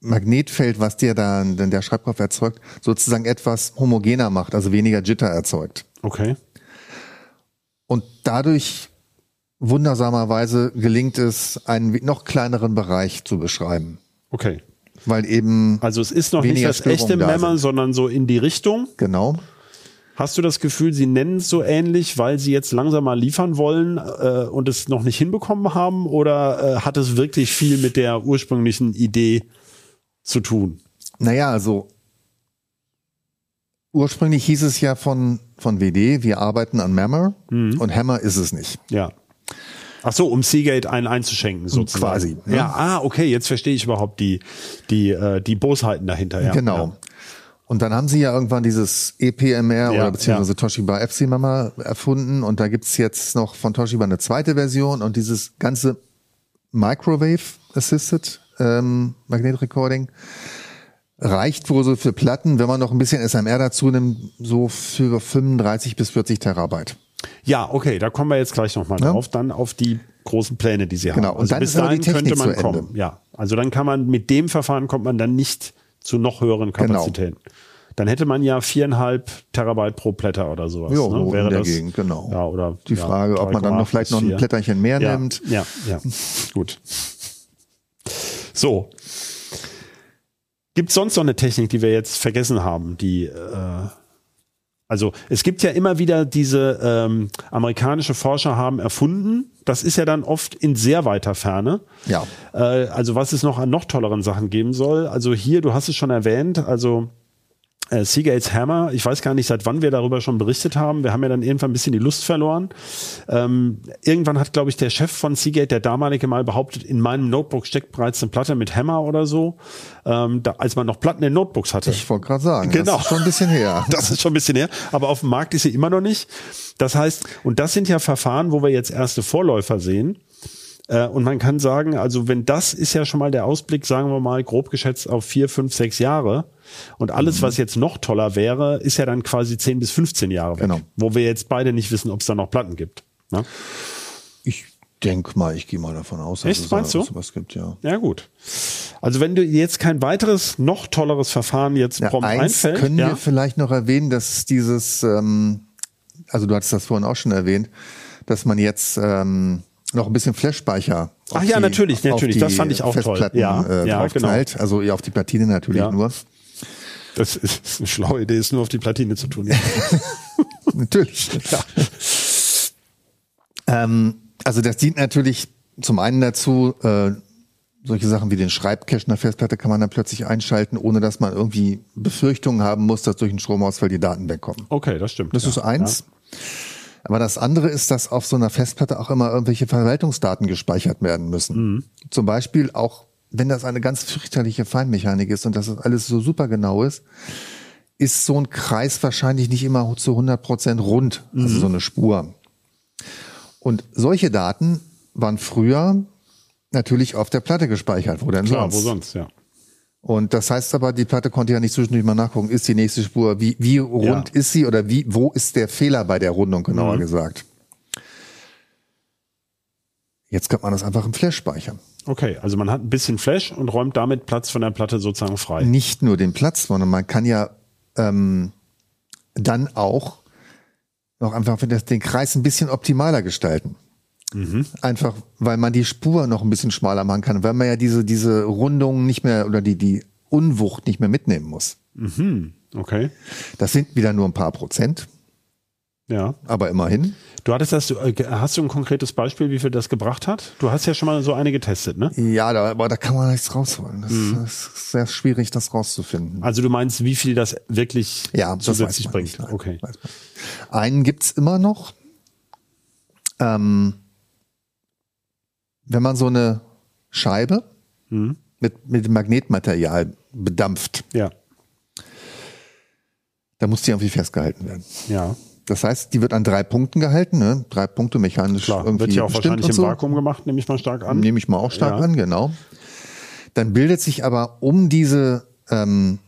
Magnetfeld, was dir dann denn der Schreibkopf erzeugt, sozusagen etwas homogener macht, also weniger Jitter erzeugt. Okay. Und dadurch wundersamerweise gelingt es, einen noch kleineren Bereich zu beschreiben, Okay. weil eben Also es ist noch nicht das echte da Memmer, sondern so in die Richtung. genau Hast du das Gefühl, sie nennen es so ähnlich, weil sie jetzt langsam mal liefern wollen äh, und es noch nicht hinbekommen haben? Oder äh, hat es wirklich viel mit der ursprünglichen Idee zu tun? Naja, also ursprünglich hieß es ja von, von WD, wir arbeiten an Hammer und Hammer ist es nicht. Ja. Ach so, um Seagate einen einzuschenken, sozusagen. Quasi, ne? Ja, ah, okay, jetzt verstehe ich überhaupt die, die, äh, die Bosheiten dahinter. Ja. genau. Ja. Und dann haben sie ja irgendwann dieses EPMR Ja, oder beziehungsweise ja. Toshiba FC Mama erfunden und da gibt's jetzt noch von Toshiba eine zweite Version und dieses ganze Microwave Assisted ähm, Magnet Recording reicht wohl so für Platten, wenn man noch ein bisschen SMR dazu nimmt, so für 35 bis 40 Terabyte. Ja, okay, da kommen wir jetzt gleich nochmal Ja. drauf, dann auf die großen Pläne, die sie haben. Genau, und Also dann bis ist dahin die Technik könnte man kommen. Ja, also dann kann man mit dem Verfahren kommt man dann nicht zu noch höheren Genau. Kapazitäten. Dann hätte man ja viereinhalb Terabyte pro Blätter oder sowas. Ja, ne? so Wäre in der das, Gegend, genau. Ja, oder Die ja, Frage, ob man dann 3,8 noch vielleicht noch ein 4. Blätterchen mehr ja, nimmt. Ja, ja, gut. So. Gibt es sonst noch eine Technik, die wir jetzt vergessen haben, die äh, also es gibt ja immer wieder diese ähm, amerikanische Forscher haben erfunden. Das ist ja dann oft in sehr weiter Ferne. Ja. Äh, also was es noch an noch tolleren Sachen geben soll. Also hier, du hast es schon erwähnt, also äh, Seagates Hammer, ich weiß gar nicht, seit wann wir darüber schon berichtet haben. Wir haben ja dann irgendwann ein bisschen die Lust verloren. Ähm, irgendwann hat, glaube ich, der Chef von Seagate, der damalige mal behauptet, in meinem Notebook steckt bereits eine Platte mit Hammer oder so, ähm, da, als man noch Platten in Notebooks hatte. Ich wollte gerade sagen, Genau. das ist schon ein bisschen her. Das ist schon ein bisschen her, aber auf dem Markt ist sie immer noch nicht. Das heißt, und das sind ja Verfahren, wo wir jetzt erste Vorläufer sehen. Äh, Und man kann sagen, also wenn das ist ja schon mal der Ausblick, sagen wir mal grob geschätzt auf vier, fünf, sechs Jahre. Und alles, Mhm. was jetzt noch toller wäre, ist ja dann quasi 10 bis 15 Jahre weg. Genau. Wo wir jetzt beide nicht wissen, ob es da noch Platten gibt. Ne? Ich denke mal, ich gehe mal davon aus, dass Echt, es da meinst du? sowas gibt, ja. Ja, gut. Also wenn du jetzt kein weiteres, noch tolleres Verfahren jetzt Ja, prompt eins einfällt. können ja? wir vielleicht noch erwähnen, dass dieses, ähm, also du hattest das vorhin auch schon erwähnt, dass man jetzt ähm, noch ein bisschen Flashspeicher. Ach auf ja, die- natürlich, natürlich, das fand ich auch toll. Ja, äh, ja, draufknallt. Also ja, auf die Platine natürlich Ja. nur. Das ist eine schlaue Idee, ist nur auf die Platine zu tun. Ja. Natürlich. ähm, also das dient natürlich zum einen dazu, äh, solche Sachen wie den Schreibcache einer Festplatte kann man dann plötzlich einschalten, ohne dass man irgendwie Befürchtungen haben muss, dass durch einen Stromausfall die Daten wegkommen. Okay, das stimmt. Das ja. ist eins. Aber das andere ist, dass auf so einer Festplatte auch immer irgendwelche Verwaltungsdaten gespeichert werden müssen. Zum Beispiel auch, wenn das eine ganz fürchterliche Feinmechanik ist und das alles so super genau ist, ist so ein Kreis wahrscheinlich nicht immer zu 100 Prozent rund, also so eine Spur. Und solche Daten waren früher natürlich auf der Platte gespeichert, wo denn Klar, sonst? wo sonst, ja. Und das heißt aber, die Platte konnte ja nicht zwischendurch mal nachgucken, ist die nächste Spur, wie, wie rund Ja. ist sie oder wie, wo ist der Fehler bei der Rundung, genauer Mhm. gesagt. Jetzt kann man das einfach im Flash speichern. Okay, also man hat ein bisschen Flash und räumt damit Platz von der Platte sozusagen frei. Nicht nur den Platz, sondern man kann ja ähm, dann auch noch einfach den Kreis ein bisschen optimaler gestalten. Mhm. Einfach, weil man die Spur noch ein bisschen schmaler machen kann, weil man ja diese, diese Rundungen nicht mehr oder die, die Unwucht nicht mehr mitnehmen muss. Okay, Das sind wieder nur ein paar Prozent, ja. aber immerhin. Du hattest das, äh, hast du ein konkretes Beispiel, wie viel das gebracht hat? Du hast ja schon mal so eine getestet, ne? Ja, da, aber da kann man nichts rausholen. Das, das ist sehr schwierig, das rauszufinden. Also du meinst, wie viel das wirklich Ja, das zusätzlich man bringt? nein. okay. Einen gibt's immer noch. Ähm, wenn man so eine Scheibe Mhm. mit, mit Magnetmaterial bedampft, Ja, dann muss die irgendwie festgehalten werden. ja, Das heißt, die wird an drei Punkten gehalten, ne? drei Punkte mechanisch klar. irgendwie Wird ja auch wahrscheinlich im so. Vakuum gemacht, nehme ich mal stark an. Nehme ich mal auch stark Ja. an, genau. Dann bildet sich aber um diese ähm,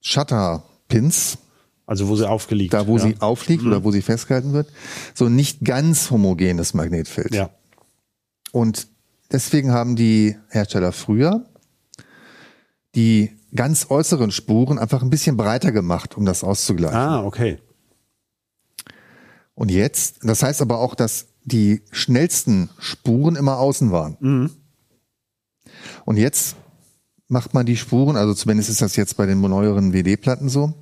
Shutter-Pins, Also wo sie aufgelegt. da wo ja. Mhm. sie aufliegt oder wo sie festgehalten wird, so ein nicht ganz homogenes Magnetfeld. Ja, Und deswegen haben die Hersteller früher die ganz äußeren Spuren einfach ein bisschen breiter gemacht, um das auszugleichen. ah, okay. Und jetzt, das heißt aber auch, dass die schnellsten Spuren immer außen waren. Mhm. Und jetzt macht man die Spuren, also zumindest ist das jetzt bei den neueren WD-Platten so,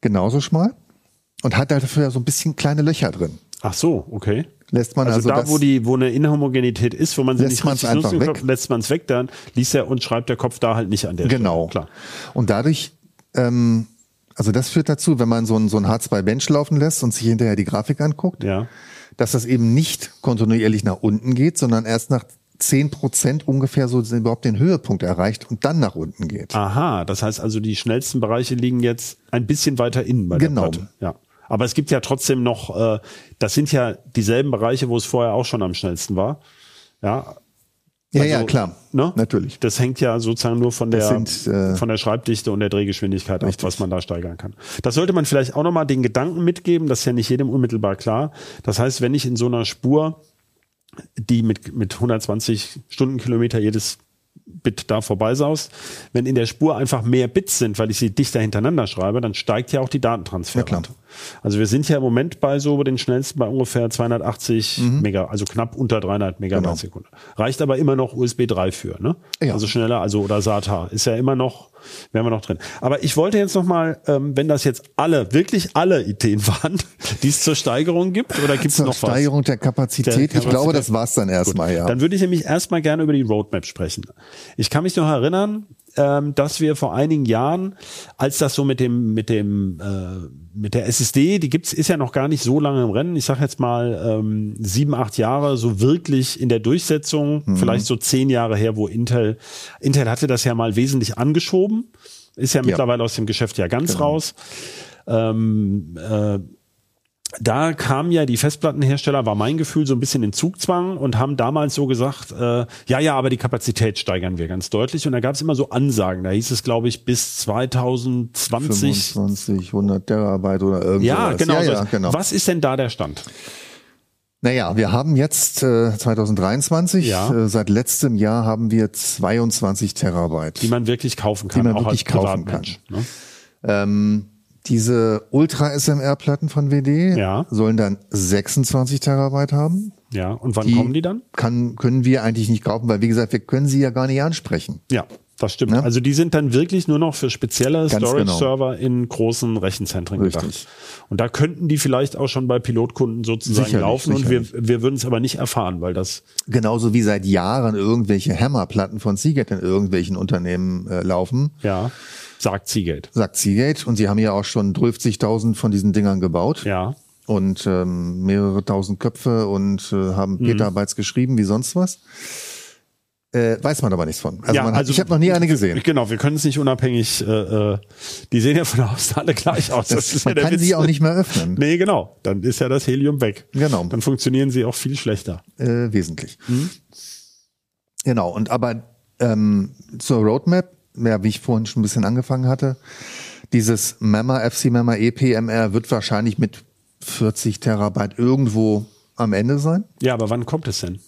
genauso schmal und hat dafür so ein bisschen kleine Löcher drin. Ach so, okay. Lässt man Also, also, da, wo die, wo eine Inhomogenität ist, wo man sie nicht richtig einfach nutzen weg. kann, lässt man es weg, dann liest er und schreibt der Kopf da halt nicht an der Genau. Stelle. Klar. Und dadurch, ähm, also das führt dazu, wenn man so ein, so ein H2-Bench laufen lässt und sich hinterher die Grafik anguckt, Ja. dass das eben nicht kontinuierlich nach unten geht, sondern erst nach 10 Prozent ungefähr so überhaupt den Höhepunkt erreicht und dann nach unten geht. Aha, das heißt also, die schnellsten Bereiche liegen jetzt ein bisschen weiter innen bei Genau. der Platte. Ja. Aber es gibt ja trotzdem noch, äh, das sind ja dieselben Bereiche, wo es vorher auch schon am schnellsten war. Ja. Ja, Also, ja, klar. Ne? Natürlich. Das hängt ja sozusagen nur von der, sind, äh, von der Schreibdichte und der Drehgeschwindigkeit ab, was man da steigern kann. Das sollte man vielleicht auch nochmal den Gedanken mitgeben, das ist ja nicht jedem unmittelbar klar. Das heißt, wenn ich in so einer Spur, die mit, mit 120 Stundenkilometer jedes Bit da vorbeisaust. Wenn in der Spur einfach mehr Bits sind, weil ich sie dichter hintereinander schreibe, dann steigt ja auch die Datentransferrate. also wir sind ja im Moment bei so den schnellsten bei ungefähr 280 Mega, also knapp unter 300 Megabyte Genau. Sekunde. Reicht aber immer noch USB 3 für, ne? Ja. Also schneller, also oder SATA ist ja immer noch, wären wir noch drin. Aber ich wollte jetzt noch mal, ähm, wenn das jetzt alle, wirklich alle Ideen waren, die es zur Steigerung gibt, oder gibt es noch was? Steigerung der Kapazität. Der Ich glaube, das war's dann erstmal, ja. Dann würde ich nämlich erstmal gerne über die Roadmap sprechen. Ich kann mich noch erinnern, ähm, dass wir vor einigen Jahren, als das so mit dem mit dem äh, mit der SSD, die gibt's ist ja noch gar nicht so lange im Rennen. Ich sage jetzt mal ähm, sieben, acht Jahre so wirklich in der Durchsetzung, Mhm. vielleicht so zehn Jahre her, wo Intel Intel hatte das ja mal wesentlich angeschoben, ist ja, mittlerweile aus dem Geschäft ja ganz Genau. raus. Ähm, äh, da kamen ja die Festplattenhersteller, war mein Gefühl, so ein bisschen in Zugzwang und haben damals so gesagt, äh, ja, ja, aber die Kapazität steigern wir ganz deutlich. Und da gab es immer so Ansagen. Da hieß es, glaube ich, bis 2020. 25, 100 Terabyte oder irgendwas. Ja, genau. Ja, so. ja, genau. Was ist denn da der Stand? Naja, wir haben jetzt äh, 2023, Ja. äh, seit letztem Jahr haben wir 22 Terabyte. Die man wirklich kaufen kann, Die man auch wirklich kaufen Privatmensch. Ne? ähm, diese Ultra-SMR-Platten von WD Ja. sollen dann 26 Terabyte haben. Ja, und wann Die kommen die dann? Kann, können wir eigentlich nicht kaufen, weil wie gesagt, wir können sie ja gar nicht ansprechen. Ja, das stimmt. Ne? Also die sind dann wirklich nur noch für spezielle Ganz Storage-Server in großen Rechenzentren Richtig. gedacht. Und da könnten die vielleicht auch schon bei Pilotkunden sozusagen Sicherlich, laufen und wir, sicherlich. wir würden es aber nicht erfahren, weil das Genauso wie seit Jahren irgendwelche Hammerplatten von Seagate in irgendwelchen Unternehmen äh, laufen, ja sagt Seagate. sagt Seagate. Und sie haben ja auch schon 12.000 von diesen Dingern gebaut. Ja, und ähm, mehrere tausend Köpfe und äh, haben Mhm. Petabytes geschrieben, wie sonst was. Äh, weiß man aber nichts von. Also, ja, hat, ich habe noch nie eine gesehen. Genau, wir können es nicht unabhängig. Äh, äh, die sehen ja von der Außen alle gleich aus. Das, ist man ja der kann Witz. sie auch nicht mehr öffnen. Nee, genau. Dann ist ja das Helium weg. Genau. Dann funktionieren sie auch viel schlechter. Äh, wesentlich. Mhm. Genau. Und aber ähm, zur Roadmap, ja, wie ich vorhin schon ein bisschen angefangen hatte, dieses MEMMA, FC MEMMA, EPMR wird wahrscheinlich mit 40 Terabyte irgendwo am Ende sein. Ja, aber wann kommt es denn?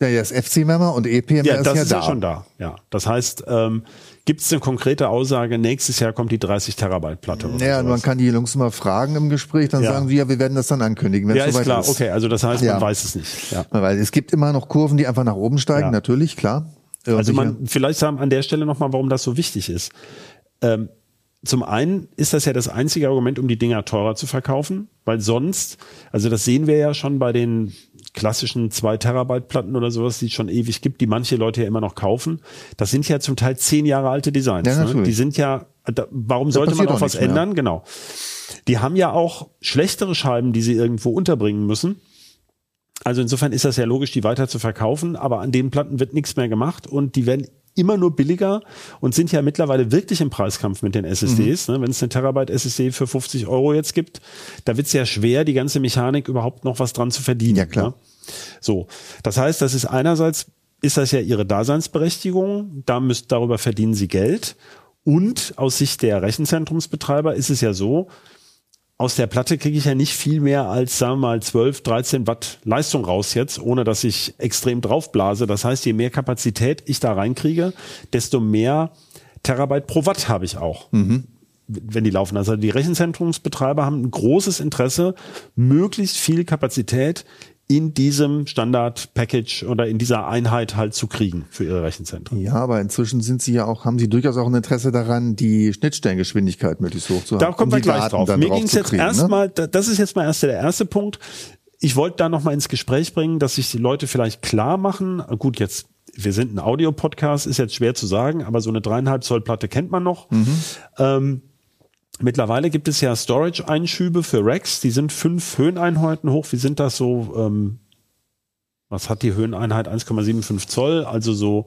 Ja, das FC MEMMA und EPMR Ja, ist das ja ist da. ja schon da. Ja, das heißt, ähm, gibt es eine konkrete Aussage? Nächstes Jahr kommt die 30 Terabyte Platte. Oder Ja, man kann die Jungs mal fragen im Gespräch, dann Ja. sagen sie, ja, wir werden das dann ankündigen, ja, ist klar. ist. Okay, also das heißt, Ja. man weiß es nicht. Ja. Weil es gibt immer noch Kurven, die einfach nach oben steigen, Ja. natürlich, klar. Also man, vielleicht sagen an der Stelle nochmal, warum das so wichtig ist. Ähm, zum einen ist das ja das einzige Argument, um die Dinger teurer zu verkaufen, weil sonst, also das sehen wir ja schon bei den klassischen 2 Terabyte Platten oder sowas, die es schon ewig gibt, die manche Leute ja immer noch kaufen. Das sind ja zum Teil zehn Jahre alte Designs. Ja, ne? Die sind ja, da, warum sollte man auch was mehr. ändern? Genau. Die haben ja auch schlechtere Scheiben, die sie irgendwo unterbringen müssen. Also insofern ist das ja logisch, die weiter zu verkaufen, aber an den Platten wird nichts mehr gemacht und die werden immer nur billiger und sind ja mittlerweile wirklich im Preiskampf mit den SSDs. Mhm. Ne? Wenn es eine Terabyte SSD für 50 Euro jetzt gibt, da wird es ja schwer, die ganze Mechanik überhaupt noch was dran zu verdienen. Ja, klar. Ne? So, das heißt, das ist einerseits ist das ja ihre Daseinsberechtigung, da müsst, darüber verdienen sie Geld und aus Sicht der Rechenzentrumsbetreiber ist es ja so, aus der Platte kriege ich ja nicht viel mehr als, sagen wir mal, 12, 13 Watt Leistung raus jetzt, ohne dass ich extrem draufblase. Das heißt, je mehr Kapazität ich da reinkriege, desto mehr Terabyte pro Watt habe ich auch. Wenn die laufen. Also die Rechenzentrumsbetreiber haben ein großes Interesse, möglichst viel Kapazität in diesem Standard-Package oder in dieser Einheit halt zu kriegen für ihre Rechenzentren. Ja, aber inzwischen sind sie ja auch, haben sie durchaus auch ein Interesse daran, die Schnittstellengeschwindigkeit möglichst hoch zu haben. Da kommen um wir gleich Daten drauf. Mir ging es jetzt ne? erstmal, da- das ist jetzt mal erst der erste Punkt. Ich wollte da nochmal ins Gespräch bringen, dass sich die Leute vielleicht klar machen, gut, jetzt, wir sind ein Audio-Podcast, ist jetzt schwer zu sagen, aber so eine dreieinhalb Zoll Platte kennt man noch. Mhm. Ähm, mittlerweile gibt es ja Storage-Einschübe für Racks, die sind fünf Höheneinheiten hoch. Wie sind das so? Ähm, was hat die Höheneinheit? 1,75 Zoll, also so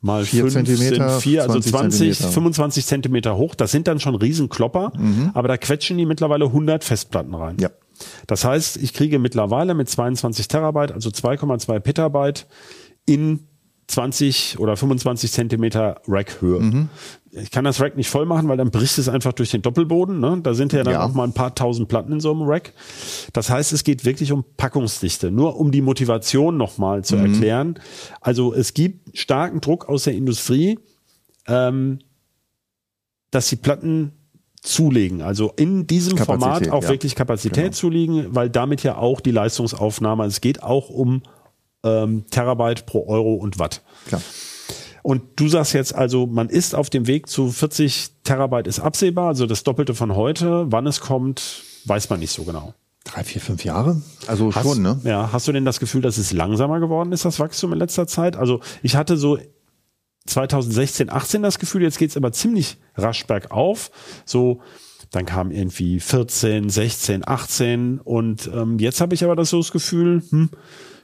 mal Vier fünf Zentimeter, sind vier, also 20 20, Zentimeter. 25 Zentimeter hoch. Das sind dann schon Riesenklopper, aber da quetschen die mittlerweile 100 Festplatten rein. Ja. Das heißt, ich kriege mittlerweile mit 22 Terabyte, also 2,2 Petabyte in 20 oder 25 Zentimeter Rackhöhe. Ich kann das Rack nicht voll machen, weil dann bricht es einfach durch den Doppelboden. Ne? Da sind ja dann Ja. auch mal ein paar tausend Platten in so einem Rack. Das heißt, es geht wirklich um Packungsdichte. Nur um die Motivation nochmal zu erklären. Also es gibt starken Druck aus der Industrie, ähm, dass die Platten zulegen. Also in diesem Kapazität, Format auch ja. wirklich Kapazität Genau. zulegen, weil damit ja auch die Leistungsaufnahme, es geht auch um ähm, Terabyte pro Euro und Watt. Klar. Und du sagst jetzt also, man ist auf dem Weg zu 40 Terabyte ist absehbar, also das Doppelte von heute. Wann es kommt, weiß man nicht so genau. Drei, vier, fünf Jahre? Also Hast, schon, ne? Ja, hast du denn das Gefühl, dass es langsamer geworden ist, das Wachstum in letzter Zeit? Also ich hatte so 2016, 18 das Gefühl, jetzt geht's aber ziemlich rasch bergauf. So, dann kam irgendwie 14, 16, 18 und ähm, jetzt habe ich aber das so das Gefühl, hm,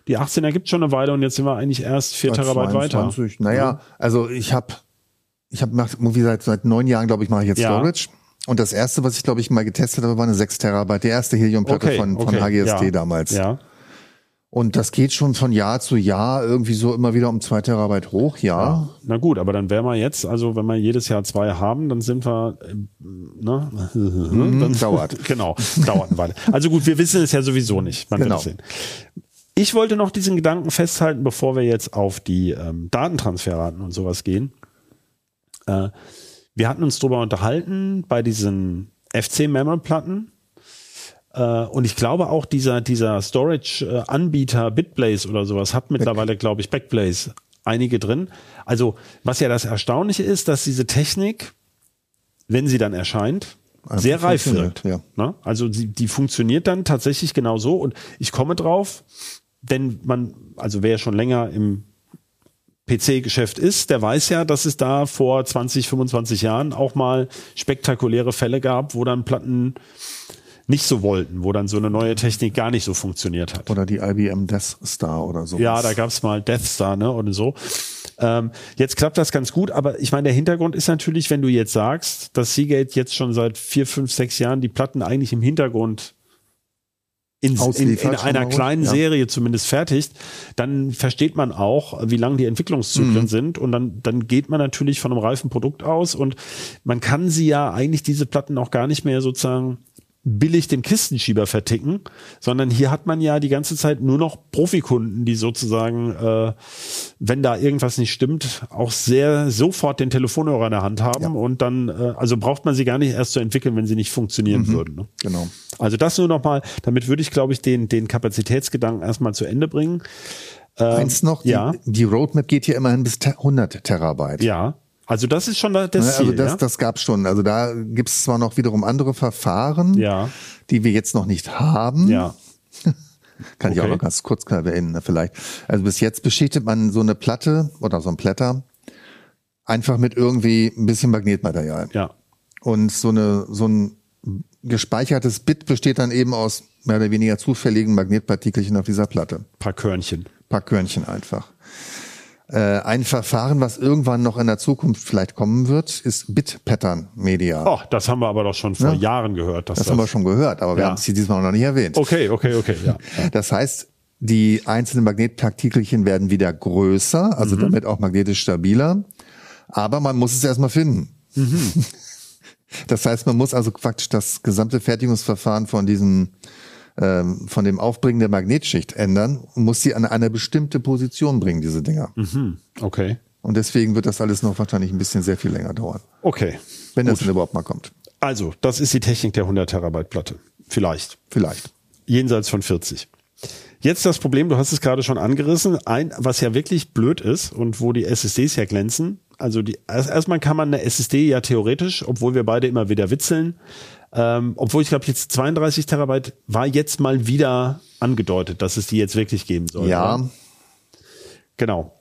die 18er gibt schon eine Weile und jetzt sind wir eigentlich erst 4 Bei Terabyte weiter. 22. Naja, also ich habe, ich habe wie seit seit neun Jahren, glaube ich, mache ich jetzt Ja. Storage. Und das erste, was ich glaube ich mal getestet habe, war eine 6 Terabyte, die erste Helium-Platte Okay, von, von okay, HGST ja. damals. Ja. Und das geht schon von Jahr zu Jahr irgendwie so immer wieder um zwei Terabyte hoch, ja. Na gut, aber dann wären wir jetzt, also wenn wir jedes Jahr zwei haben, dann sind wir, äh, ne? dann dauert. Genau, dauert eine Weile. Also gut, wir wissen es ja sowieso nicht. Man Genau. wird sehen. Ich wollte noch diesen Gedanken festhalten, bevor wir jetzt auf die ähm, Datentransferraten und sowas gehen. Äh, wir hatten uns darüber unterhalten bei diesen FC-Memory-Platten. Äh, und ich glaube auch dieser, dieser Storage-Anbieter Bitblaze oder sowas hat mittlerweile, glaube ich, Backblaze einige drin. Also, was ja das Erstaunliche ist, dass diese Technik, wenn sie dann erscheint, Einfach sehr reif wirkt. ja. Ne? Also die, die funktioniert dann tatsächlich genau so und ich komme drauf, denn man, also wer schon länger im PC-Geschäft ist, der weiß ja, dass es da vor 20, 25 Jahren auch mal spektakuläre Fälle gab, wo dann Platten nicht so wollten, wo dann so eine neue Technik gar nicht so funktioniert hat. Oder die IBM Death Star oder so. Ja, da gab's mal Death Star, ne, oder so. Ähm, jetzt klappt das ganz gut, aber ich meine, der Hintergrund ist natürlich, wenn du jetzt sagst, dass Seagate jetzt schon seit vier, fünf, sechs Jahren die Platten eigentlich im Hintergrund in, in, in einer mal, kleinen ja. Serie zumindest fertigt, dann versteht man auch, wie lang die Entwicklungszyklen Mhm. sind und dann, dann geht man natürlich von einem reifen Produkt aus und man kann sie ja eigentlich diese Platten auch gar nicht mehr sozusagen billig den Kistenschieber verticken, sondern hier hat man ja die ganze Zeit nur noch Profikunden, die sozusagen, äh, wenn da irgendwas nicht stimmt, auch sehr sofort den Telefonhörer in der Hand haben Ja. und dann, äh, also braucht man sie gar nicht erst zu entwickeln, wenn sie nicht funktionieren Mhm. würden. Ne? Genau. Also das nur nochmal, damit würde ich, glaube ich, den, den Kapazitätsgedanken erstmal zu Ende bringen. Eins noch, die, Ähm, ja. die Roadmap geht hier immerhin bis te- 100 Terabyte. Ja, also das ist schon das Ne, Ziel. Also das, ja? das gab schon. Also da gibt es zwar noch wiederum andere Verfahren, Ja. die wir jetzt noch nicht haben. ja, Kann ich auch Okay. noch ganz kurz erwähnen, ne, vielleicht. Also bis jetzt beschichtet man so eine Platte oder so ein Blätter einfach mit irgendwie ein bisschen Magnetmaterial. ja, Und so eine, so ein gespeichertes Bit besteht dann eben aus mehr oder weniger zufälligen Magnetpartikelchen auf dieser Platte. paar Körnchen. paar Körnchen einfach. Äh, ein Verfahren, was irgendwann noch in der Zukunft vielleicht kommen wird, ist Bit-Pattern-Media. Oh, das haben wir aber doch schon vor Ja. Jahren gehört. Dass das haben wir schon gehört, aber wir Ja. haben es hier diesmal noch nicht erwähnt. Okay, okay, okay, ja. Das heißt, die einzelnen Magnetpartikelchen werden wieder größer, Mhm. also damit auch magnetisch stabiler. Aber man muss es erstmal finden. Mhm. Das heißt, man muss also praktisch das gesamte Fertigungsverfahren von diesem ähm, von dem Aufbringen der Magnetschicht ändern und muss sie an eine bestimmte Position bringen, diese Dinger. Mhm. Okay. Und deswegen wird das alles noch wahrscheinlich ein bisschen sehr viel länger dauern, Okay. wenn das denn überhaupt mal kommt. Also, das ist die Technik der 100 Terabyte Platte. Vielleicht. Vielleicht. Jenseits von 40. Jetzt das Problem, du hast es gerade schon angerissen, ein, was ja wirklich blöd ist und wo die SSDs ja glänzen. Also die, erst, erstmal kann man eine SSD ja theoretisch, obwohl wir beide immer wieder witzeln, ähm, obwohl ich glaube jetzt 32 Terabyte war jetzt mal wieder angedeutet, dass es die jetzt wirklich geben soll. Ja, oder? Genau.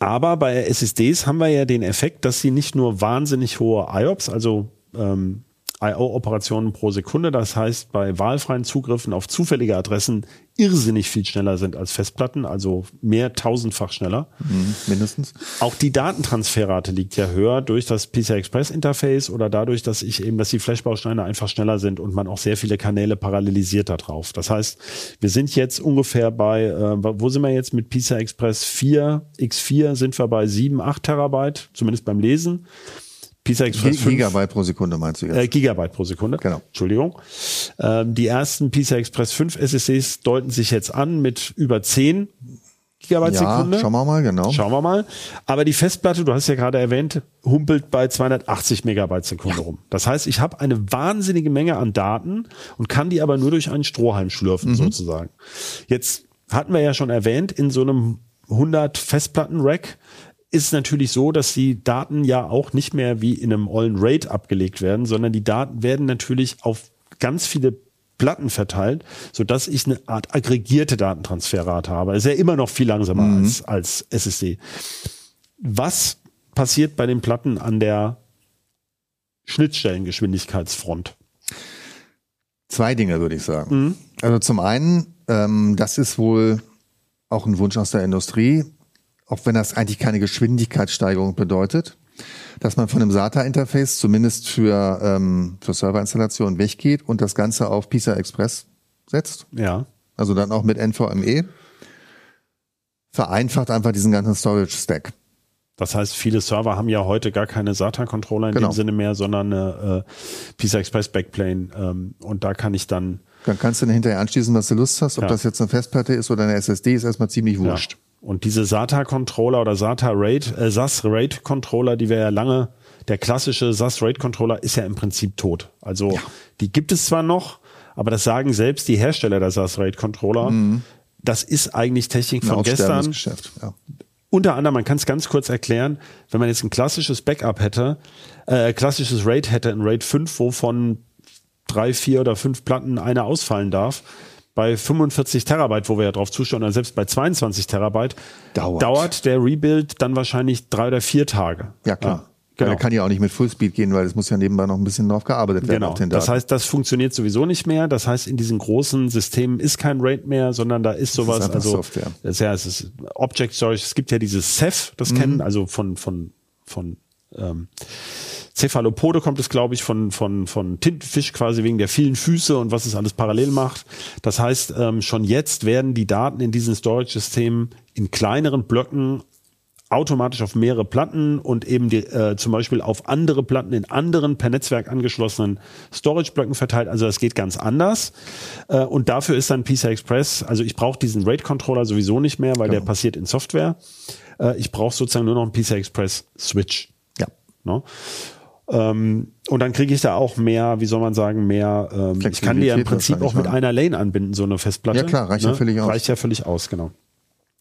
Aber bei SSDs haben wir ja den Effekt, dass sie nicht nur wahnsinnig hohe IOPS, also ähm, IO-Operationen pro Sekunde. Das heißt, bei wahlfreien Zugriffen auf zufällige Adressen irrsinnig viel schneller sind als Festplatten, also mehr tausendfach schneller. Mhm, mindestens. Auch die Datentransferrate liegt ja höher durch das PCI Express Interface oder dadurch, dass ich eben, dass die Flashbausteine einfach schneller sind und man auch sehr viele Kanäle parallelisiert da drauf. Das heißt, wir sind jetzt ungefähr bei, äh, wo sind wir jetzt mit PCI Express 4, X4 sind wir bei 7, 8 Terabyte, zumindest beim Lesen. PCI Express Gi- 5, Gigabyte pro Sekunde meinst du jetzt? äh, Gigabyte pro Sekunde. Genau. Entschuldigung. Ähm, die ersten PCI Express 5 SSDs deuten sich jetzt an mit über 10 Gigabyte ja, Sekunde. schauen wir mal, genau. Schauen wir mal. Aber die Festplatte, du hast ja gerade erwähnt, humpelt bei 280 Megabyte Sekunde rum. Das heißt, ich habe eine wahnsinnige Menge an Daten und kann die aber nur durch einen Strohhalm schlürfen, sozusagen. Jetzt hatten wir ja schon erwähnt, in so einem 100 Festplatten-Rack ist es natürlich so, dass die Daten ja auch nicht mehr wie in einem ollen RAID abgelegt werden, sondern die Daten werden natürlich auf ganz viele Platten verteilt, so dass ich eine Art aggregierte Datentransferrate habe. Das ist ja immer noch viel langsamer als, als SSD. Was passiert bei den Platten an der Schnittstellengeschwindigkeitsfront? Zwei Dinge würde ich sagen. Mhm. Also zum einen, ähm, das ist wohl auch ein Wunsch aus der Industrie, auch wenn das eigentlich keine Geschwindigkeitssteigerung bedeutet, dass man von dem SATA-Interface zumindest für, ähm, für Serverinstallationen weggeht und das Ganze auf PISA Express setzt. Ja. Also dann auch mit NVMe. Vereinfacht einfach diesen ganzen Storage-Stack. Das heißt, viele Server haben ja heute gar keine SATA-Controller in Genau. dem Sinne mehr, sondern eine äh, PCI Express Backplane. Ähm, und da kann ich dann Dann kannst du dann hinterher anschließen, was du Lust hast. Ob Ja. das jetzt eine Festplatte ist oder eine SSD, ist erstmal ziemlich wurscht. Ja. Und diese SATA-Controller oder SATA-RAID, äh, SAS-RAID-Controller, die wir ja lange, der klassische SAS-RAID-Controller ist ja im Prinzip tot. Also die gibt es zwar noch, aber das sagen selbst die Hersteller der SAS-RAID-Controller. Das ist eigentlich Technik Ein von gestern. Ja. Unter anderem, man kann es ganz kurz erklären, wenn man jetzt ein klassisches Backup hätte, äh, klassisches RAID hätte, ein RAID 5, wovon drei, vier oder fünf Platten eine ausfallen darf, bei 45 Terabyte, wo wir ja drauf zuschauen, oder selbst bei 22 Terabyte, Dauert. dauert der Rebuild dann wahrscheinlich drei oder vier Tage. Ja, klar. Ja, Genau. Der kann ja auch nicht mit Fullspeed gehen, weil es muss ja nebenbei noch ein bisschen drauf gearbeitet werden Genau. auf den Daten. Das heißt, das funktioniert sowieso nicht mehr. Das heißt, in diesen großen Systemen ist kein RAID mehr, sondern da ist sowas, einfach also Software. Das ist ja, es ist Object Storage. Es gibt ja dieses Ceph, das Mhm. kennen, also von von von ähm, Cephalopode kommt es, glaube ich, von, von, von Tintenfisch quasi wegen der vielen Füße und was es alles parallel macht. Das heißt, ähm, schon jetzt werden die Daten in diesen Storage-Systemen in kleineren Blöcken automatisch auf mehrere Platten und eben die, äh, zum Beispiel auf andere Platten in anderen per Netzwerk angeschlossenen Storage-Blöcken verteilt. Also das geht ganz anders. Äh, und dafür ist dann PCI Express, also ich brauche diesen RAID-Controller sowieso nicht mehr, weil der passiert in Software. Äh, ich brauche sozusagen nur noch einen PCI Express Switch. ja. Ne? Ähm, und dann kriege ich da auch mehr, wie soll man sagen, mehr, ähm, ich kann die ja im Prinzip auch mit ne? einer Lane anbinden, so eine Festplatte. Ja, klar, reicht ja völlig aus. Reicht ja völlig aus, genau.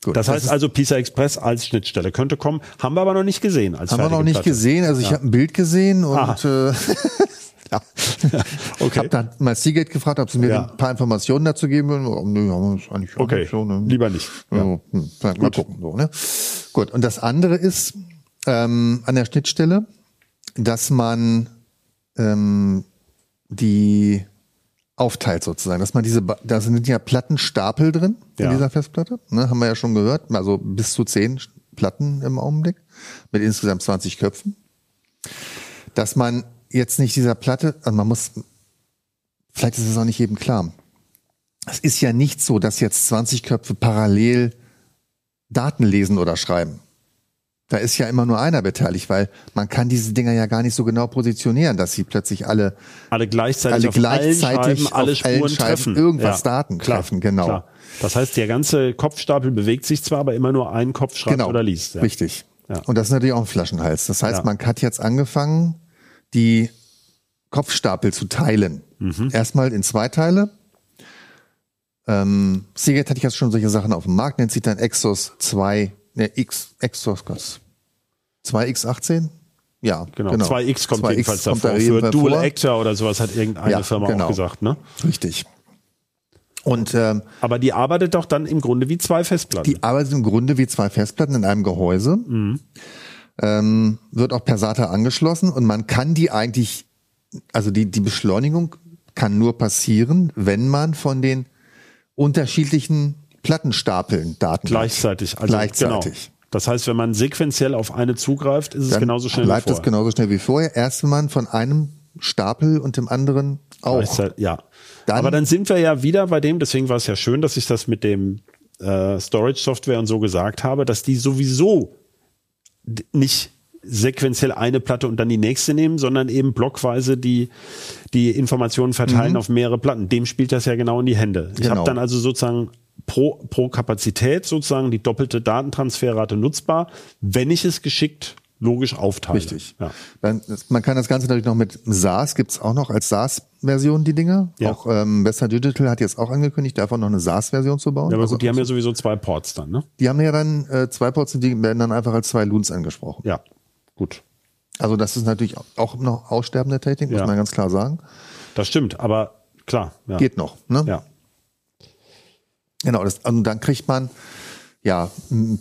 Gut. Das heißt ist- also, PCI Express als Schnittstelle könnte kommen, haben wir aber noch nicht gesehen. Als haben wir noch nicht Platte. gesehen. Also ich habe ein Bild gesehen und Aha. äh, ja. ich Okay. habe dann mal Seagate gefragt, ob sie mir Ja. ein paar Informationen dazu geben würden. Oh, nö, haben wir eigentlich auch Okay, nicht so. Ne? lieber nicht. Ja. Ja. Hm, mal gucken. So, ne? Gut, und das andere ist ähm, an der Schnittstelle, dass man ähm, die aufteilt sozusagen, dass man diese, da sind ja Plattenstapel drin in Ja. dieser Festplatte, ne, haben wir ja schon gehört, also bis zu zehn Platten im Augenblick mit insgesamt 20 Köpfen, dass man jetzt nicht dieser Platte, also man muss, vielleicht ist es auch nicht jedem klar, es ist ja nicht so, dass jetzt 20 Köpfe parallel Daten lesen oder schreiben. Da ist ja immer nur einer beteiligt, weil man kann diese Dinger ja gar nicht so genau positionieren, dass sie plötzlich alle Alle gleichzeitig alle auf gleichzeitig Scheiben, alle Spuren treffen. irgendwas Daten treffen, genau. Das heißt, der ganze Kopfstapel bewegt sich zwar, aber immer nur ein Kopf schreibt genau oder liest. Ja. Richtig. Ja. Und das ist natürlich auch ein Flaschenhals. Das heißt, Ja. man hat jetzt angefangen, die Kopfstapel zu teilen. Mhm. Erstmal in zwei Teile. Ähm, Seagate hatte ich jetzt schon solche Sachen auf dem Markt, nennt sich dann Exos 2, ne, X, Exos, Gott. 2X18? Ja, Genau. 2X kommt 2X jedenfalls kommt da davor. Für Dual vor. Actor oder sowas hat irgendeine Ja, Firma genau. auch gesagt, ne? Richtig. Und ähm, Aber die arbeitet doch dann im Grunde wie zwei Festplatten. Die arbeitet im Grunde wie zwei Festplatten in einem Gehäuse. Ähm, wird auch per SATA angeschlossen und man kann die eigentlich also die, die Beschleunigung kann nur passieren, wenn man von den unterschiedlichen Plattenstapeln Daten Gleichzeitig. Also, Gleichzeitig. Genau. Das heißt, wenn man sequenziell auf eine zugreift, ist es dann genauso schnell bleibt wie es vorher. genauso schnell wie vorher. Erst wenn man von einem Stapel und dem anderen auch. Gleichzeitig, ja. Dann- Aber dann sind wir ja wieder bei dem, deswegen war es ja schön, dass ich das mit dem äh, Storage-Software und so gesagt habe, dass die sowieso nicht sequenziell eine Platte und dann die nächste nehmen, sondern eben blockweise die, die Informationen verteilen auf mehrere Platten. Dem spielt das ja genau in die Hände. Ich Mhm. Genau. habe dann also sozusagen pro, pro Kapazität sozusagen die doppelte Datentransferrate nutzbar, wenn ich es geschickt logisch aufteile. Richtig. Ja. Dann, man kann das Ganze natürlich noch mit SaaS, gibt's auch noch als SaaS-Version die Dinger. Ja. Auch ähm, Western Digital hat jetzt auch angekündigt, davon noch eine SaaS-Version zu bauen. Ja, aber Also, gut, die haben ja sowieso zwei Ports dann, ne? die haben ja dann äh, zwei Ports und die werden dann einfach als zwei Loons angesprochen. Ja, gut. Also das ist natürlich auch noch aussterbende Technik, muss Ja. man ganz klar sagen. Das stimmt, aber klar. Ja. Geht noch. Ne? Ja. Genau, das, und dann kriegt man ja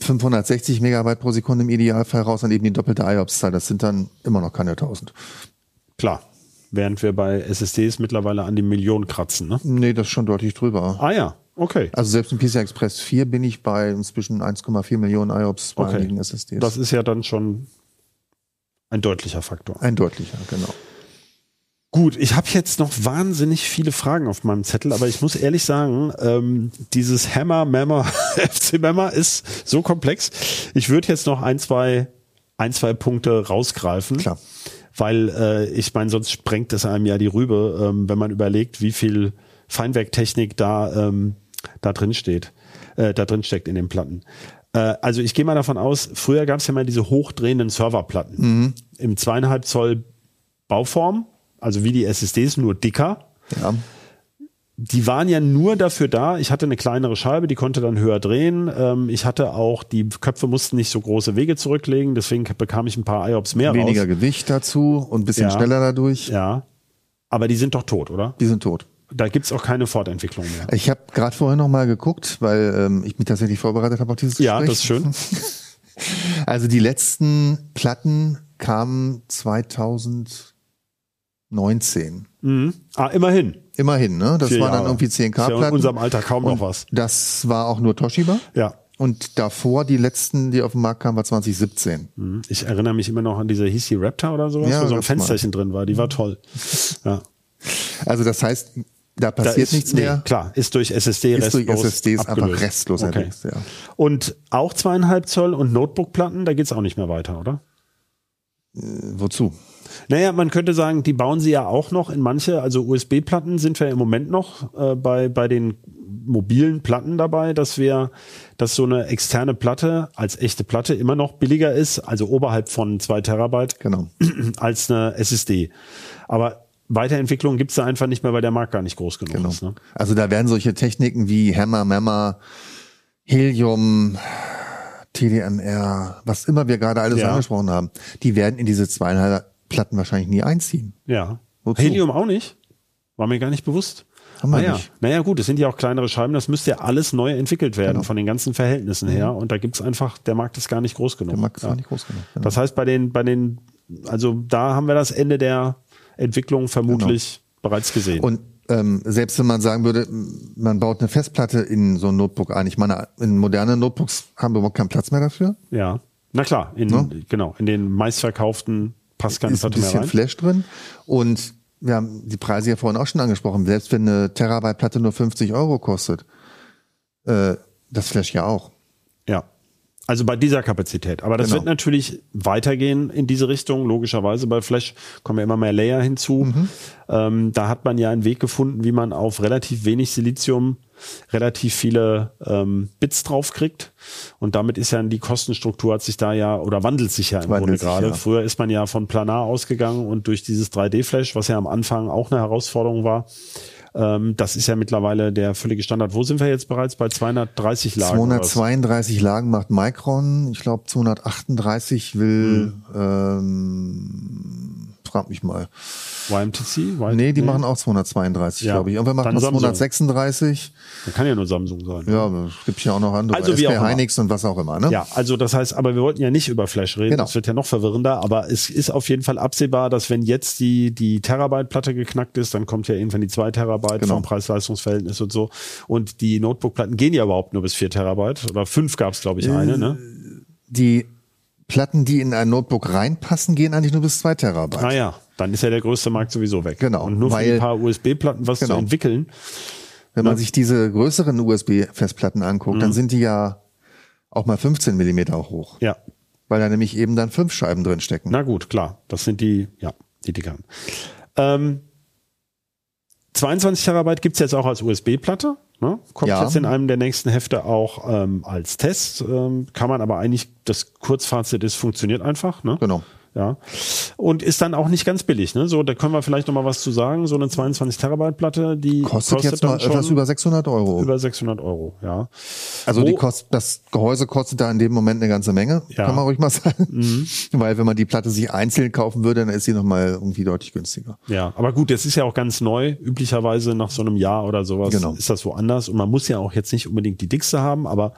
560 Megabyte pro Sekunde im Idealfall raus und eben die doppelte IOPS-Zahl. Das sind dann immer noch keine 1000. Klar. Während wir bei SSDs mittlerweile an die Million kratzen, ne? Nee, das ist schon deutlich drüber. Ah ja, okay. Also selbst im PCI Express 4 bin ich bei inzwischen 1,4 Millionen IOPS bei Okay. einigen SSDs. Das ist ja dann schon ein deutlicher Faktor. ein deutlicher, genau. Gut, ich habe jetzt noch wahnsinnig viele Fragen auf meinem Zettel, aber ich muss ehrlich sagen, ähm, dieses Hammer, Mammer, FC Mammer ist so komplex. Ich würde jetzt noch ein, zwei, ein, zwei Punkte rausgreifen. Klar. Weil äh, ich meine, sonst sprengt es einem ja die Rübe, ähm, wenn man überlegt, wie viel Feinwerktechnik da, ähm, da drin steht, äh, da drin steckt in den Platten. Äh, also ich gehe mal davon aus, früher gab es ja mal diese hochdrehenden Serverplatten im zweieinhalb Zoll Bauform, also wie die SSDs, nur dicker. Ja. Die waren ja nur dafür da. Ich hatte eine kleinere Scheibe, die konnte dann höher drehen. Ähm, ich hatte auch, die Köpfe mussten nicht so große Wege zurücklegen, deswegen bekam ich ein paar IOPS mehr Weniger raus. Gewicht dazu und ein bisschen Ja. schneller dadurch. Ja. Aber die sind doch tot, oder? Die sind tot. Da gibt's auch keine Fortentwicklung mehr. Ich habe gerade vorhin noch mal geguct, weil ähm, ich mich tatsächlich vorbereitet habe auf dieses Ja, Gespräch. das ist schön. Also die letzten Platten kamen 2019. Mhm. Ah, immerhin. Immerhin, ne? Das Vier waren dann Jahre. irgendwie Ist ja in 10K-Platten. unserem Alter kaum noch was. Das war auch nur Toshiba. Ja. Und davor, die letzten, die auf den Markt kamen, war 2017. Mhm. Ich erinnere mich immer noch an diese, hieß die Raptor oder sowas, Ja, wo so ein gab's mal. Fensterchen drin war. Die war toll. Ja. Also das heißt, da Da passiert ist, nichts nee, mehr. Klar, ist durch SSD Ist durch restlos SSDs einfach abgelöst. restlos okay. ersetzt, ja. Und auch zweieinhalb Zoll und Notebook-Platten, da geht's auch nicht mehr weiter, oder? Wozu? Naja, man könnte sagen, die bauen sie ja auch noch in manche, also USB-Platten sind wir im Moment noch äh, bei, bei den mobilen Platten dabei, dass wir, dass so eine externe Platte als echte Platte immer noch billiger ist, also oberhalb von zwei Terabyte, Genau. als eine SSD. Aber Weiterentwicklung gibt's da einfach nicht mehr, weil der Markt gar nicht groß genug Genau. ist. Ne? Also da werden solche Techniken wie Hammer, Memmer, Helium, TDMR, was immer wir gerade alles Ja. angesprochen haben, die werden in diese zweieinhalb Platten wahrscheinlich nie einziehen. Ja. Wozu? Helium auch nicht? War mir gar nicht bewusst. Haben wir ah, ja. nicht. Naja, gut, es sind ja auch kleinere Scheiben, das müsste ja alles neu entwickelt werden Genau. von den ganzen Verhältnissen her. Und da gibt's einfach, der Markt ist gar nicht groß genug. Der Markt ist ja. auch nicht groß genug. Genau. Das heißt, bei den, bei den, also da haben wir das Ende der Entwicklung vermutlich bereits gesehen. Und ähm, selbst wenn man sagen würde, man baut eine Festplatte in so ein Notebook ein, ich meine, in modernen Notebooks haben wir überhaupt keinen Platz mehr dafür. ja. Na klar, in, Ne? genau, in den meistverkauften passt keine ist ein Platte mehr bisschen rein. Flash drin und wir haben die Preise ja vorhin auch schon angesprochen. Selbst wenn eine Terabyte-Platte nur 50 Euro kostet, äh, das Flash ja auch. Ja. Also bei dieser Kapazität. Aber das Genau. wird natürlich weitergehen in diese Richtung. Logischerweise bei Flash kommen ja immer mehr Layer hinzu. Mhm. Ähm, da hat man ja einen Weg gefunden, wie man auf relativ wenig Silizium relativ viele ähm, Bits draufkriegt. Und damit ist ja die Kostenstruktur hat sich da ja oder wandelt sich ja im Wandelt Grunde gerade. ja. Früher ist man ja von Planar ausgegangen und durch dieses 3D-Flash, was ja am Anfang auch eine Herausforderung war, ähm, das ist ja mittlerweile der völlige Standard. Wo sind wir jetzt bereits? Bei 230 Lagen? oder was? 232 Lagen macht Micron. Ich glaube 238 will Hm. ähm, frag mich mal. YMTC? Y Nee, die machen auch 232, Ja. glaube ich. Irgendwer macht Dann noch Samsung. 236. Das kann ja nur Samsung sein. Ja, es gibt ja auch noch andere. Also wie auch immer. Hynix und was auch immer, ne? Ja, also das heißt, aber wir wollten ja nicht über Flash reden, Genau. das wird ja noch verwirrender, aber es ist auf jeden Fall absehbar, dass wenn jetzt die, die Terabyte-Platte geknackt ist, dann kommt ja irgendwann die 2 Terabyte Genau. vom Preis-Leistungs-Verhältnis und so. Und die Notebook-Platten gehen ja überhaupt nur bis 4 Terabyte oder 5 gab es, glaube ich, eine, ne? Die Platten, die in ein Notebook reinpassen, gehen eigentlich nur bis 2 Terabyte. Naja, dann ist ja der größte Markt sowieso weg. Genau, Und nur für weil- ein paar USB-Platten was Genau. zu entwickeln. Wenn man sich diese größeren USB-Festplatten anguckt, Mhm. dann sind die ja auch mal 15 Millimeter hoch. Ja, Weil da nämlich eben dann fünf Scheiben drin stecken. Na gut, klar. Das sind die, ja, die dickeren. Ähm, 22 Terabyte gibt's jetzt auch als USB-Platte. Ne? Kommt Ja. jetzt in einem der nächsten Hefte auch ähm, als Test. Ähm, kann man aber eigentlich, das Kurzfazit ist, funktioniert einfach. Ne? Genau. Ja. Und ist dann auch nicht ganz billig. Ne? So, da können wir vielleicht noch mal was zu sagen. So eine 22 Terabyte Platte, die Kostet, jetzt dann mal etwas über 600 Euro. über 600 Euro. Ja. also Wo- die kost, das Gehäuse kostet da in dem Moment eine ganze Menge, Ja. Mhm. kann man ruhig mal sagen. Weil wenn man die Platte sich einzeln kaufen würde, dann ist sie nochmal irgendwie deutlich günstiger. Ja, aber gut, das ist ja auch ganz neu. Üblicherweise nach so einem Jahr oder sowas Genau. ist das woanders. Und man muss ja auch jetzt nicht unbedingt die dickste haben, aber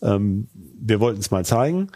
ähm, wir wollten es mal zeigen.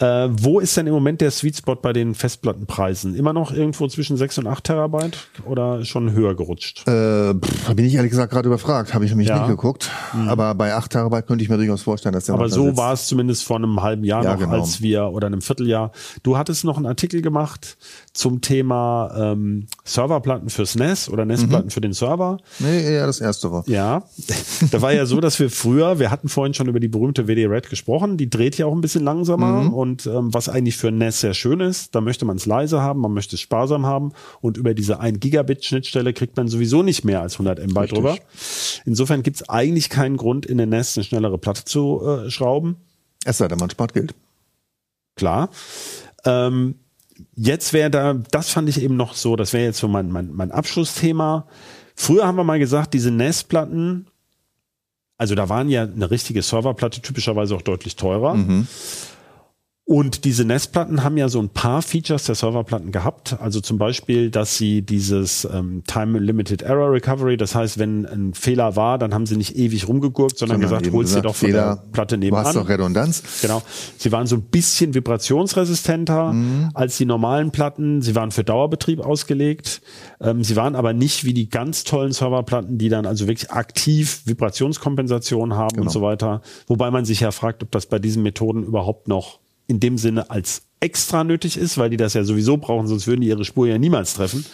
Äh, wo ist denn im Moment der Sweet Spot bei den Festplattenpreisen? Immer noch irgendwo zwischen 6 und 8 Terabyte oder schon höher gerutscht? Äh, pff, da bin ich ehrlich gesagt gerade überfragt, habe ich nämlich Ja. Mhm. nicht geguckt. Aber bei 8 Terabyte könnte ich mir durchaus vorstellen, dass der Aber noch da so war es zumindest vor einem halben Jahr Ja, noch, genau. als wir oder einem Vierteljahr. Du hattest noch einen Artikel gemacht zum Thema ähm, Serverplatten fürs NAS oder NAS-Platten Mhm. für den Server. Nee, eher das erste war. Ja, da war ja so, dass wir früher, wir hatten vorhin schon über die berühmte WD-Red gesprochen, die dreht ja auch ein bisschen langsamer und ähm, was eigentlich für ein NAS sehr schön ist, da möchte man es leise haben, man möchte es sparsam haben und über diese 1 Gigabit Schnittstelle kriegt man sowieso nicht mehr als 100 MB Richtig. drüber. Insofern gibt es eigentlich keinen Grund, in den NAS eine schnellere Platte zu äh, schrauben. Es sei denn, man spart Geld. Klar. Ähm, jetzt wäre da, das fand ich eben noch so, das wäre jetzt so mein, mein, mein Abschlussthema. Früher haben wir mal gesagt, diese NAS-Platten, also da waren ja eine richtige Serverplatte typischerweise auch deutlich teurer. Und diese NAS-Platten haben ja so ein paar Features der Serverplatten gehabt. Also zum Beispiel, dass sie dieses ähm, Time Limited Error Recovery, das heißt, wenn ein Fehler war, dann haben sie nicht ewig rumgegurkt, sondern, Sondern gesagt, holst dir doch von Fehler, der Platte Du hast nebenan. doch Redundanz. Genau. Sie waren so ein bisschen vibrationsresistenter als die normalen Platten. Sie waren für Dauerbetrieb ausgelegt. Ähm, sie waren aber nicht wie die ganz tollen Serverplatten, die dann also wirklich aktiv Vibrationskompensation haben und so weiter. Wobei man sich ja fragt, ob das bei diesen Methoden überhaupt noch in dem Sinne als extra nötig ist, weil die das ja sowieso brauchen, sonst würden die ihre Spur ja niemals treffen.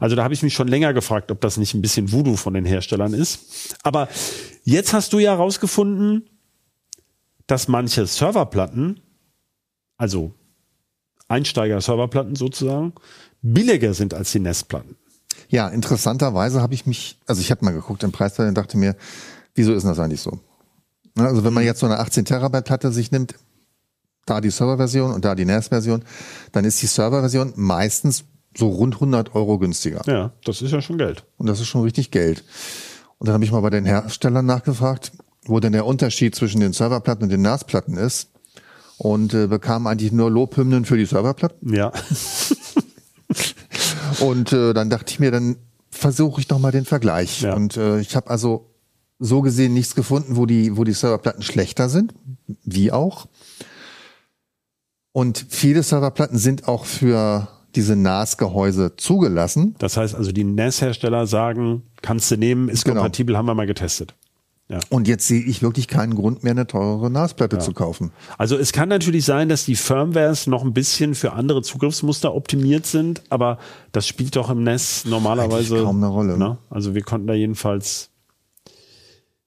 Also da habe ich mich schon länger gefragt, ob das nicht ein bisschen Voodoo von den Herstellern ist. Aber jetzt hast du ja herausgefunden, dass manche Serverplatten, also Einsteiger-Serverplatten sozusagen, billiger sind als die NAS-Platten. Ja, interessanterweise habe ich mich, also ich habe mal geguckt im Preisvergleich und dachte mir, wieso ist das eigentlich so? Ne, Also wenn man jetzt so eine 18 Terabyte Platte sich nimmt, da die Serverversion und da die NAS-Version, dann ist die Serverversion meistens so rund 100 Euro günstiger. Ja, das ist ja schon Geld. Und das ist schon richtig Geld. Und dann habe ich mal bei den Herstellern nachgefragt, wo denn der Unterschied zwischen den Serverplatten und den NAS-Platten ist. Und äh, bekam eigentlich nur Lobhymnen für die Serverplatten. Ja. Und äh, dann dachte ich mir, dann versuche ich noch mal den Vergleich. Ja. Und äh, ich habe also so gesehen nichts gefunden, wo die, wo die Serverplatten schlechter sind, wie auch. Und viele Serverplatten sind auch für diese NAS-Gehäuse zugelassen. Das heißt also, die NAS-Hersteller sagen, kannst du nehmen, ist Genau. kompatibel, haben wir mal getestet. Ja. Und jetzt sehe ich wirklich keinen Grund mehr, eine teure NAS-Platte zu kaufen. Also es kann natürlich sein, dass die Firmwares noch ein bisschen für andere Zugriffsmuster optimiert sind, aber das spielt doch im NAS normalerweise Eigentlich kaum eine Rolle. Ne? Also wir konnten da jedenfalls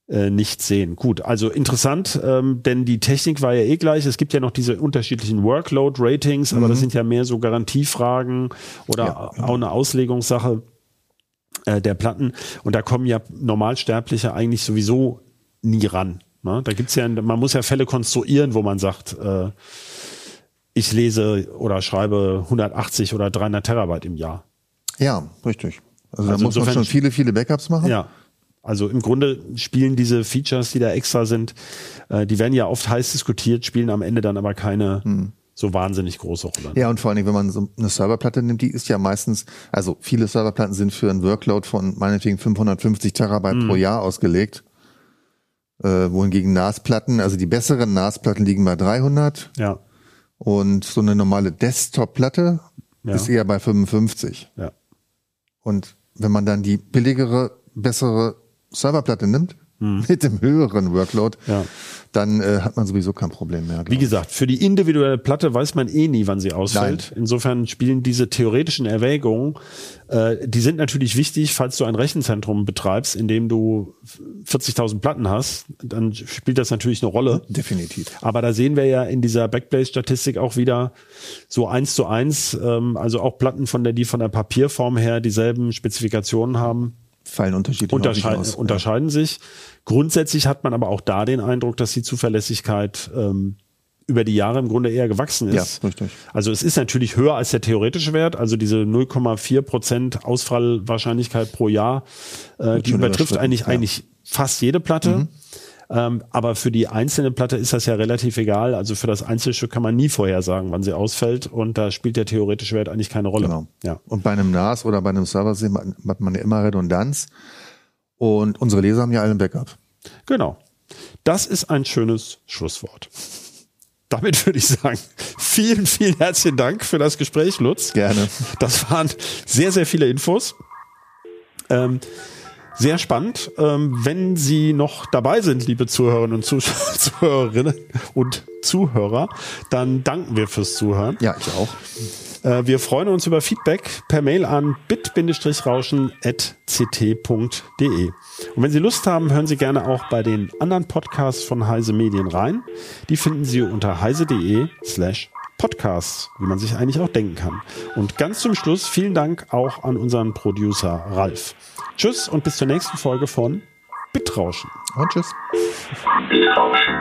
äh, nicht sehen. Gut, also interessant, ähm, denn die Technik war ja eh gleich. Es gibt ja noch diese unterschiedlichen Workload-Ratings, aber das sind ja mehr so Garantiefragen oder Ja. auch eine Auslegungssache äh, der Platten. Und da kommen ja Normalsterbliche eigentlich sowieso nie ran. Ne? Da gibt's ja, man muss ja Fälle konstruieren, wo man sagt, äh, ich lese oder schreibe 180 oder 300 Terabyte im Jahr. Ja, richtig. Also, Also da muss man schon viele, viele Backups machen. Ja. Also im Grunde spielen diese Features, die da extra sind, äh, die werden ja oft heiß diskutiert, spielen am Ende dann aber keine so wahnsinnig große Rolle. Ja, und vor allen Dingen, wenn man so eine Serverplatte nimmt, die ist ja meistens, also viele Serverplatten sind für einen Workload von meinetwegen 550 Terabyte Mhm. pro Jahr ausgelegt. Äh, wohingegen NAS-Platten, also die besseren NAS-Platten liegen bei 300 Ja, und so eine normale Desktop-Platte Ja. ist eher bei 55. ja. Und wenn man dann die billigere, bessere Serverplatte nimmt, mit dem höheren Workload. Ja. dann äh, hat man sowieso kein Problem mehr. Wie gesagt, für die individuelle Platte weiß man eh nie, wann sie ausfällt. Insofern spielen diese theoretischen Erwägungen, äh, die sind natürlich wichtig, falls du ein Rechenzentrum betreibst, in dem du 40.000 Platten hast, dann spielt das natürlich eine Rolle. Definitiv. Aber da sehen wir ja in dieser Backblaze-Statistik auch wieder so eins zu eins, ähm, also auch Platten von der, die von der Papierform her dieselben Spezifikationen haben, Fallen Unterschiede unterscheiden, aus. unterscheiden sich. Grundsätzlich hat man aber auch da den Eindruck, dass die Zuverlässigkeit ähm, über die Jahre im Grunde eher gewachsen Ja, ist. richtig. Also es ist natürlich höher als der theoretische Wert, also diese 0,4 Prozent Ausfallwahrscheinlichkeit pro Jahr, äh, die übertrifft eigentlich ja. Mhm. eigentlich fast jede Platte. Ähm, aber für die einzelne Platte ist das ja relativ egal. Also für das Einzelstück kann man nie vorhersagen, wann sie ausfällt. Und da spielt der theoretische Wert eigentlich keine Rolle. Genau. Ja. Und bei einem NAS oder bei einem Server sehen wir- hat man ja immer Redundanz. Und unsere Leser haben ja alle ein Backup. Genau. Das ist ein schönes Schlusswort. Damit würde ich sagen, vielen, vielen herzlichen Dank für das Gespräch, Lutz. Gerne. Das waren sehr, sehr viele Infos. Ähm, sehr spannend. Ähm, wenn Sie noch dabei sind, liebe Zuhörerinnen und Zuh Zuhörerinnen und Zuhörer, dann danken wir fürs Zuhören. Ja, ich auch. Äh, wir freuen uns über Feedback per Mail an bit-rauschen.ct.de. Und wenn Sie Lust haben, hören Sie gerne auch bei den anderen Podcasts von Heise Medien rein. Die finden Sie unter heise.de slash Podcasts, wie man sich eigentlich auch denken kann. Und ganz zum Schluss vielen Dank auch an unseren Producer Ralf. Tschüss und bis zur nächsten Folge von Bitrauschen. Und tschüss. Bitrauschen.